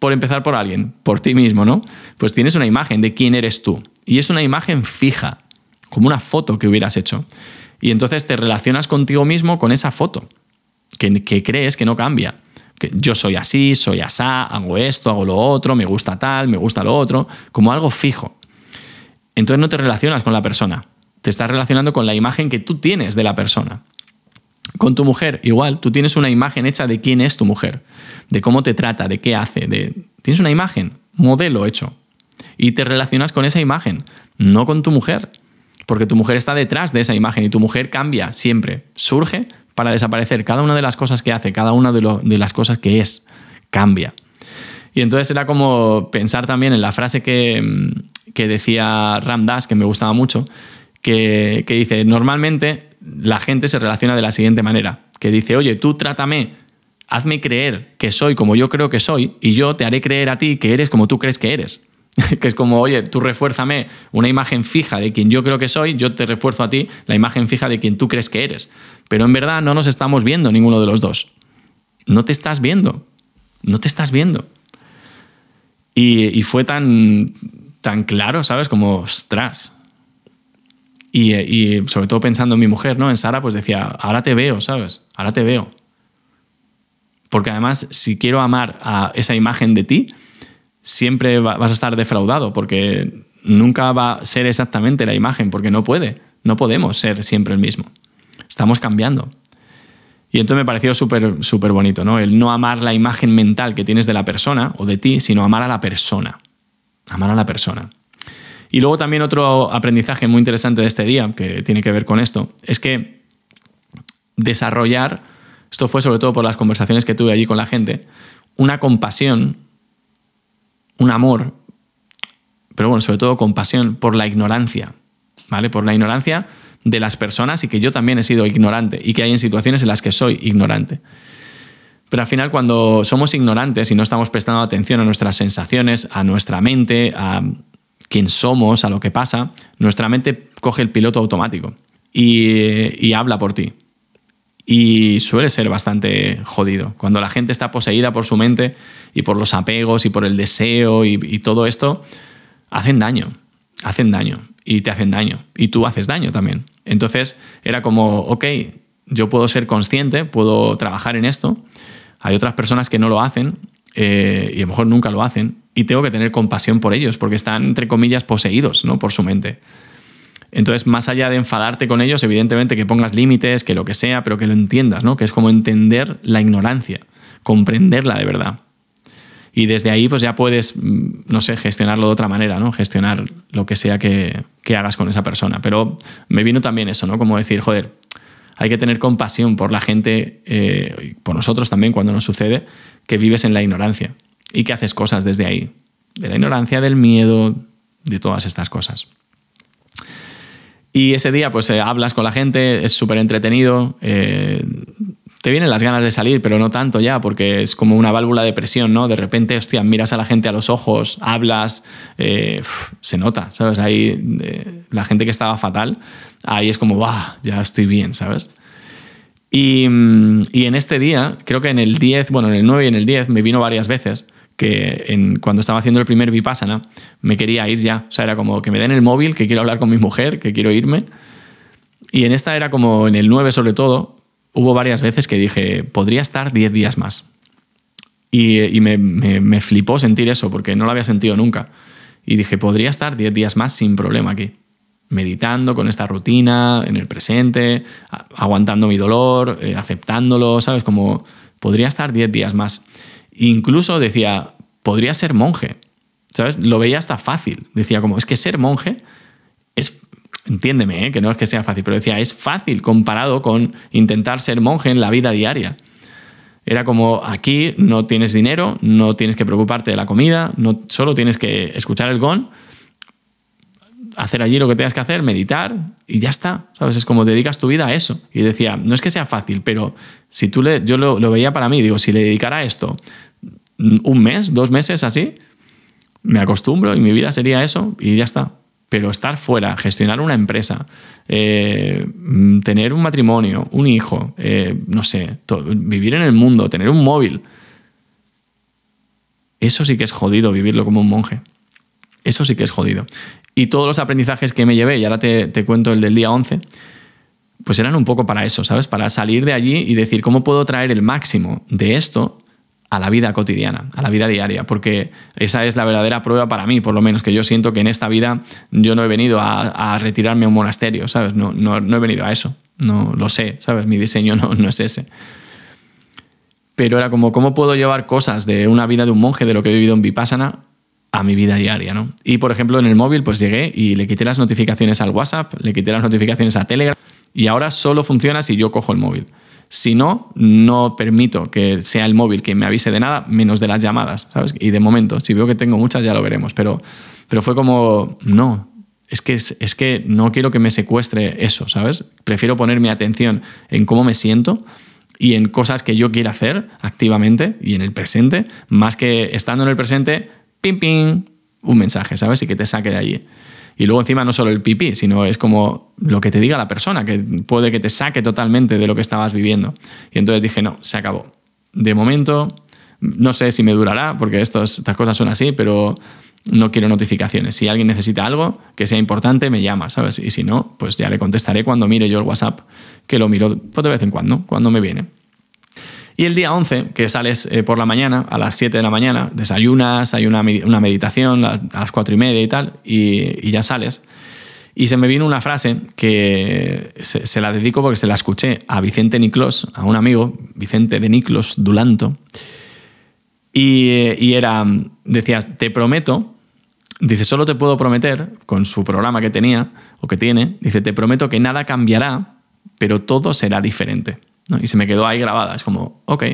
por empezar por alguien, por ti mismo, ¿no? Pues tienes una imagen de quién eres tú. Y es una imagen fija, como una foto que hubieras hecho. Y entonces te relacionas contigo mismo con esa foto, que, crees que no cambia. Que yo soy así, soy asá, hago esto, hago lo otro, me gusta tal, me gusta lo otro, como algo fijo. Entonces no te relacionas con la persona, te estás relacionando con la imagen que tú tienes de la persona. Con tu mujer, igual, tú tienes una imagen hecha de quién es tu mujer, de cómo te trata, de qué hace, de... tienes una imagen, modelo hecho. Y te relacionas con esa imagen, no con tu mujer, porque tu mujer está detrás de esa imagen y tu mujer cambia siempre, surge para desaparecer. Cada una de las cosas que hace, cada una de, las cosas que es, cambia. Y entonces era como pensar también en la frase que, que decía Ram Dass, que me gustaba mucho, que, dice, normalmente la gente se relaciona de la siguiente manera, que dice, oye, tú trátame, hazme creer que soy como yo creo que soy y yo te haré creer a ti que eres como tú crees que eres. que es como, oye, tú refuérzame una imagen fija de quien yo creo que soy, yo te refuerzo a ti la imagen fija de quien tú crees que eres. Pero en verdad no nos estamos viendo ninguno de los dos. No te estás viendo. No te estás viendo. Y, y fue tan, tan claro, ¿sabes? Como, ostras, y, sobre todo pensando en mi mujer, ¿no? En Sara, pues decía, ahora te veo, ¿sabes? Ahora te veo. Porque además, si quiero amar a esa imagen de ti, siempre vas a estar defraudado, porque nunca va a ser exactamente la imagen, porque no puede, no podemos ser siempre el mismo. Estamos cambiando. Y entonces me pareció súper súper bonito, ¿no? El no amar la imagen mental que tienes de la persona o de ti, sino amar a la persona. Amar a la persona. Y luego también otro aprendizaje muy interesante de este día, que tiene que ver con esto, es que desarrollar, esto fue sobre todo por las conversaciones que tuve allí con la gente, una compasión, un amor, pero bueno, sobre todo compasión por la ignorancia, ¿vale? Por la ignorancia de las personas y que yo también he sido ignorante y que hay en situaciones en las que soy ignorante. Pero al final cuando somos ignorantes y no estamos prestando atención a nuestras sensaciones, a nuestra mente, a quién somos, a lo que pasa, nuestra mente coge el piloto automático y, habla por ti. Y suele ser bastante jodido. Cuando la gente está poseída por su mente y por los apegos y por el deseo y, todo esto, hacen daño, hacen daño y te hacen daño y tú haces daño también. Entonces era como, ok, yo puedo ser consciente, puedo trabajar en esto. Hay otras personas que no lo hacen eh, y a lo mejor nunca lo hacen, y tengo que tener compasión por ellos, porque están, entre comillas, poseídos ¿no? por su mente. Entonces, más allá de enfadarte con ellos, evidentemente que pongas límites, que lo que sea, pero que lo entiendas, ¿no? que es como entender la ignorancia, comprenderla de verdad. Y desde ahí, pues ya puedes, mm, no sé, gestionarlo de otra manera, ¿no? Gestionar lo que sea que, hagas con esa persona. Pero me vino también eso, ¿no? Como decir, joder, hay que tener compasión por la gente, eh, por nosotros también cuando nos sucede, que vives en la ignorancia y que haces cosas desde ahí. De la ignorancia, del miedo, de todas estas cosas. Y ese día, pues eh, hablas con la gente, es súper entretenido. Eh, te vienen las ganas de salir, pero no tanto ya, porque es como una válvula de presión, ¿no? De repente, hostia, miras a la gente a los ojos, hablas, eh, se nota, ¿sabes? Ahí la gente que estaba fatal, ahí es como, ¡guau! Ya estoy bien, ¿sabes? Mm, y, en este día, creo que en el 10, bueno, en el 9 y en el 10 me vino varias veces que en, cuando estaba haciendo el primer Vipassana me quería ir ya. O sea, era como que me den el móvil, que quiero hablar con mi mujer, que quiero irme. Y en esta era como en el 9 sobre todo, hubo varias veces que dije, podría estar 10 días más. Y, me, flipó sentir eso, porque no lo había sentido nunca. Y dije, podría estar 10 días más sin problema aquí meditando con esta rutina en el presente, aguantando mi dolor, eh, aceptándolo, ¿sabes? Como podría estar 10 días más. Incluso decía, podría ser monje, ¿sabes? Lo veía hasta fácil. Decía como, es que ser monje entiéndeme, ¿eh? que no es que sea fácil, pero decía, es fácil comparado con intentar ser monje en la vida diaria. Era como aquí no tienes dinero, no tienes que preocuparte de la comida, no, solo tienes que escuchar el gong hacer allí lo que tengas que hacer, meditar y ya está, ¿sabes? Es como dedicas tu vida a eso. Y decía, no es que sea fácil, pero si tú le, yo lo, veía para mí, digo, si le dedicara a esto un mes, dos meses así, me acostumbro y mi vida sería eso y ya está. Pero estar fuera, gestionar una empresa, eh, tener un matrimonio, un hijo, eh, no sé, vivir en el mundo, tener un móvil, eso sí que es jodido vivirlo como un monje. Eso sí que es jodido. Y todos los aprendizajes que me llevé, y ahora te, cuento el del día 11, pues eran un poco para eso, ¿sabes? Para salir de allí y decir, ¿cómo puedo traer el máximo de esto a la vida cotidiana, a la vida diaria, porque esa es la verdadera prueba para mí, por lo menos, que yo siento que en esta vida yo no he venido a, retirarme a un monasterio, ¿sabes? No, no, he venido a eso, no lo sé, ¿sabes? Mi diseño no, no es ese. Pero era como, ¿cómo puedo llevar cosas de una vida de un monje, de lo que he vivido en Vipassana, a mi vida diaria, ¿no? Y por ejemplo, en el móvil, pues llegué y le quité las notificaciones al WhatsApp, le quité las notificaciones a Telegram, y ahora solo funciona si yo cojo el móvil. Si no, no permito que sea el móvil que me avise de nada, menos de las llamadas, ¿sabes? Y de momento, si veo que tengo muchas, ya lo veremos. Pero, pero fue como, no, es que, es, que no quiero que me secuestre eso, ¿sabes? Prefiero poner mi atención en cómo me siento y en cosas que yo quiera hacer activamente y en el presente, más que estando en el presente, pim, pim, un mensaje, ¿sabes? Y que te saque de allí. Y luego encima no solo el pipí, sino es como lo que te diga la persona, que puede que te saque totalmente de lo que estabas viviendo. Y entonces dije, no, se acabó. De momento, no sé si me durará, porque estas cosas son así, pero no quiero notificaciones. Si alguien necesita algo que sea importante, me llama, ¿sabes? Y si no, pues ya le contestaré cuando mire yo el WhatsApp, que lo miro pues, de vez en cuando, cuando me viene. Y el día 11, que sales eh, por la mañana, a las 7 de la mañana, desayunas, hay una, meditación a las 4 y media y tal, y, ya sales. Y se me vino una frase que se, la dedico porque se la escuché a Vicente Niclos, a un amigo, Vicente de Niclos Dulanto. Y, y era, decía, te prometo, dice, solo te puedo prometer, con su programa que tenía o que tiene, dice, te prometo que nada cambiará, pero todo será diferente. Y se me quedó ahí grabada. Es como, ok,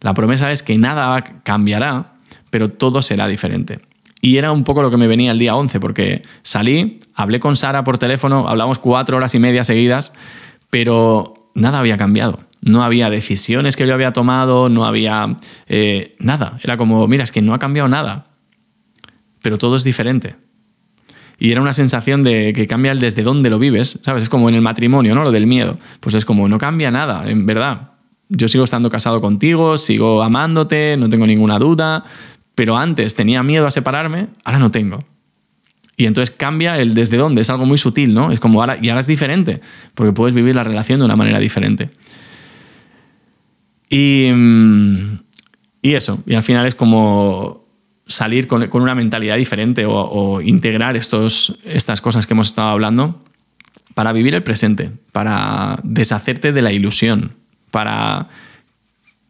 la promesa es que nada cambiará, pero todo será diferente. Y era un poco lo que me venía el día 11, porque salí, hablé con Sara por teléfono, hablamos cuatro horas y media seguidas, pero nada había cambiado. No había decisiones que yo había tomado, no había eh, nada. Era como, mira, es que no ha cambiado nada, pero todo es diferente. Y era una sensación de que cambia el desde dónde lo vives, ¿sabes? Es como en el matrimonio, ¿no? Lo del miedo. Pues es como, no cambia nada, en verdad. Yo sigo estando casado contigo, sigo amándote, no tengo ninguna duda, pero antes tenía miedo a separarme, ahora no tengo. Y entonces cambia el desde dónde, es algo muy sutil, ¿no? Es como ahora, y ahora es diferente, porque puedes vivir la relación de una manera diferente. Y, mm, y eso, y al final es como salir con, una mentalidad diferente o, integrar estos, estas cosas que hemos estado hablando para vivir el presente, para deshacerte de la ilusión, para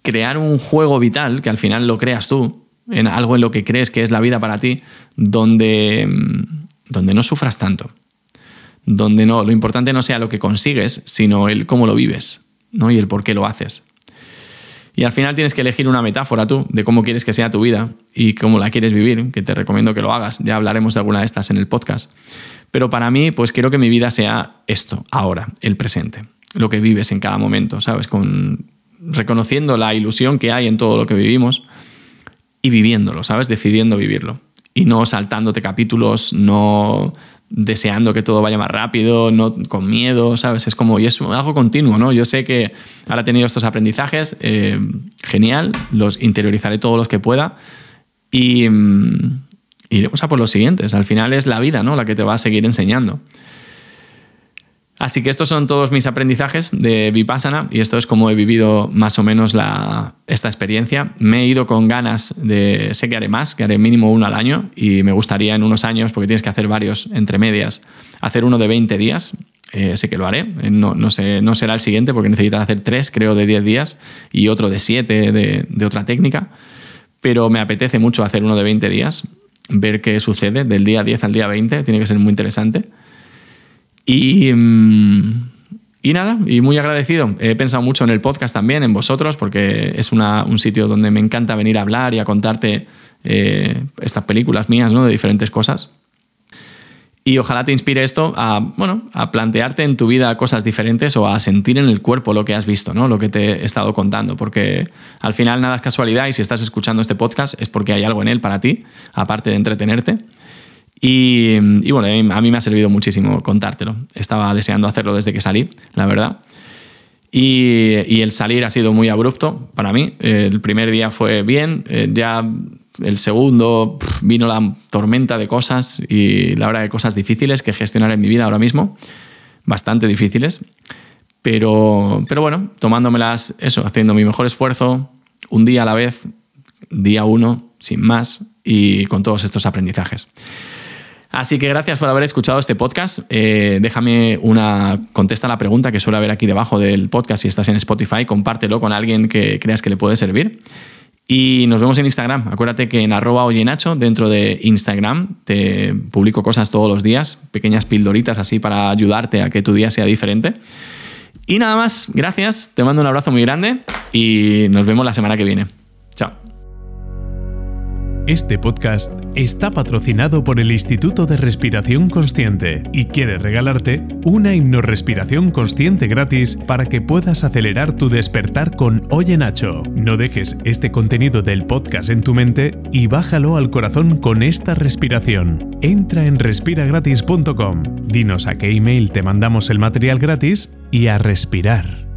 crear un juego vital, que al final lo creas tú, en algo en lo que crees que es la vida para ti, donde, donde no sufras tanto, donde no, lo importante no sea lo que consigues, sino el cómo lo vives ¿no? y el por qué lo haces. Y al final tienes que elegir una metáfora tú de cómo quieres que sea tu vida y cómo la quieres vivir, que te recomiendo que lo hagas. Ya hablaremos de alguna de estas en el podcast. Pero para mí, pues quiero que mi vida sea esto, ahora, el presente, lo que vives en cada momento, ¿sabes? Con, reconociendo la ilusión que hay en todo lo que vivimos y viviéndolo, ¿sabes? Decidiendo vivirlo. Y no saltándote capítulos, no deseando que todo vaya más rápido, no con miedo, ¿sabes? Es como, y es algo continuo, ¿no? Yo sé que ahora he tenido estos aprendizajes, eh, genial, los interiorizaré todos los que pueda y mm, iremos a por los siguientes. Al final es la vida, ¿no? La que te va a seguir enseñando. Así que estos son todos mis aprendizajes de Vipassana y esto es como he vivido más o menos esta experiencia. Me he ido con ganas de, sé que haré más, que haré mínimo uno al año y me gustaría en unos años, porque tienes que hacer varios entre medias, hacer uno de 20 días. Eh, sé que lo haré, eh, no, sé, no será el siguiente porque necesitas hacer tres, creo, de 10 días y otro de 7 de, de otra técnica, pero me apetece mucho hacer uno de 20 días, ver qué sucede del día 10 al día 20, tiene que ser muy interesante. Y, mm, y nada, y muy agradecido. He pensado mucho en el podcast también, en vosotros, porque es un sitio donde me encanta venir a hablar y a contarte eh, estas películas mías, ¿no? De diferentes cosas. Y ojalá te inspire esto a, bueno, a plantearte en tu vida cosas diferentes o a sentir en el cuerpo lo que has visto, ¿no? lo que te he estado contando, porque al final nada es casualidad y si estás escuchando este podcast es porque hay algo en él para ti, aparte de entretenerte. Y, bueno, a mí me ha servido muchísimo contártelo. Estaba deseando hacerlo desde que salí, la verdad. Y, el salir ha sido muy abrupto para mí. El primer día fue bien, eh, ya el segundo vino la tormenta de cosas y la hora de cosas difíciles que gestionar en mi vida ahora mismo, bastante difíciles. Pero, pero bueno, tomándomelas, eso, haciendo mi mejor esfuerzo, un día a la vez, día uno, sin más, y con todos estos aprendizajes. Así que gracias por haber escuchado este podcast. Eh, déjame una contesta a la pregunta que suele haber aquí debajo del podcast. Si estás en Spotify, compártelo con alguien que creas que le puede servir. Y nos vemos en Instagram. Acuérdate que en arroba oyenacho, dentro de Instagram, te publico cosas todos los días, pequeñas pildoritas así para ayudarte a que tu día sea diferente. Y nada más, gracias, te mando un abrazo muy grande y nos vemos la semana que viene. Este podcast está patrocinado por el Instituto de Respiración Consciente y quiere regalarte una hipnorrespiración consciente gratis para que puedas acelerar tu despertar con Oye Nacho. No dejes este contenido del podcast en tu mente y bájalo al corazón con esta respiración. Entra en respiragratis.com, dinos a qué email te mandamos el material gratis y a respirar.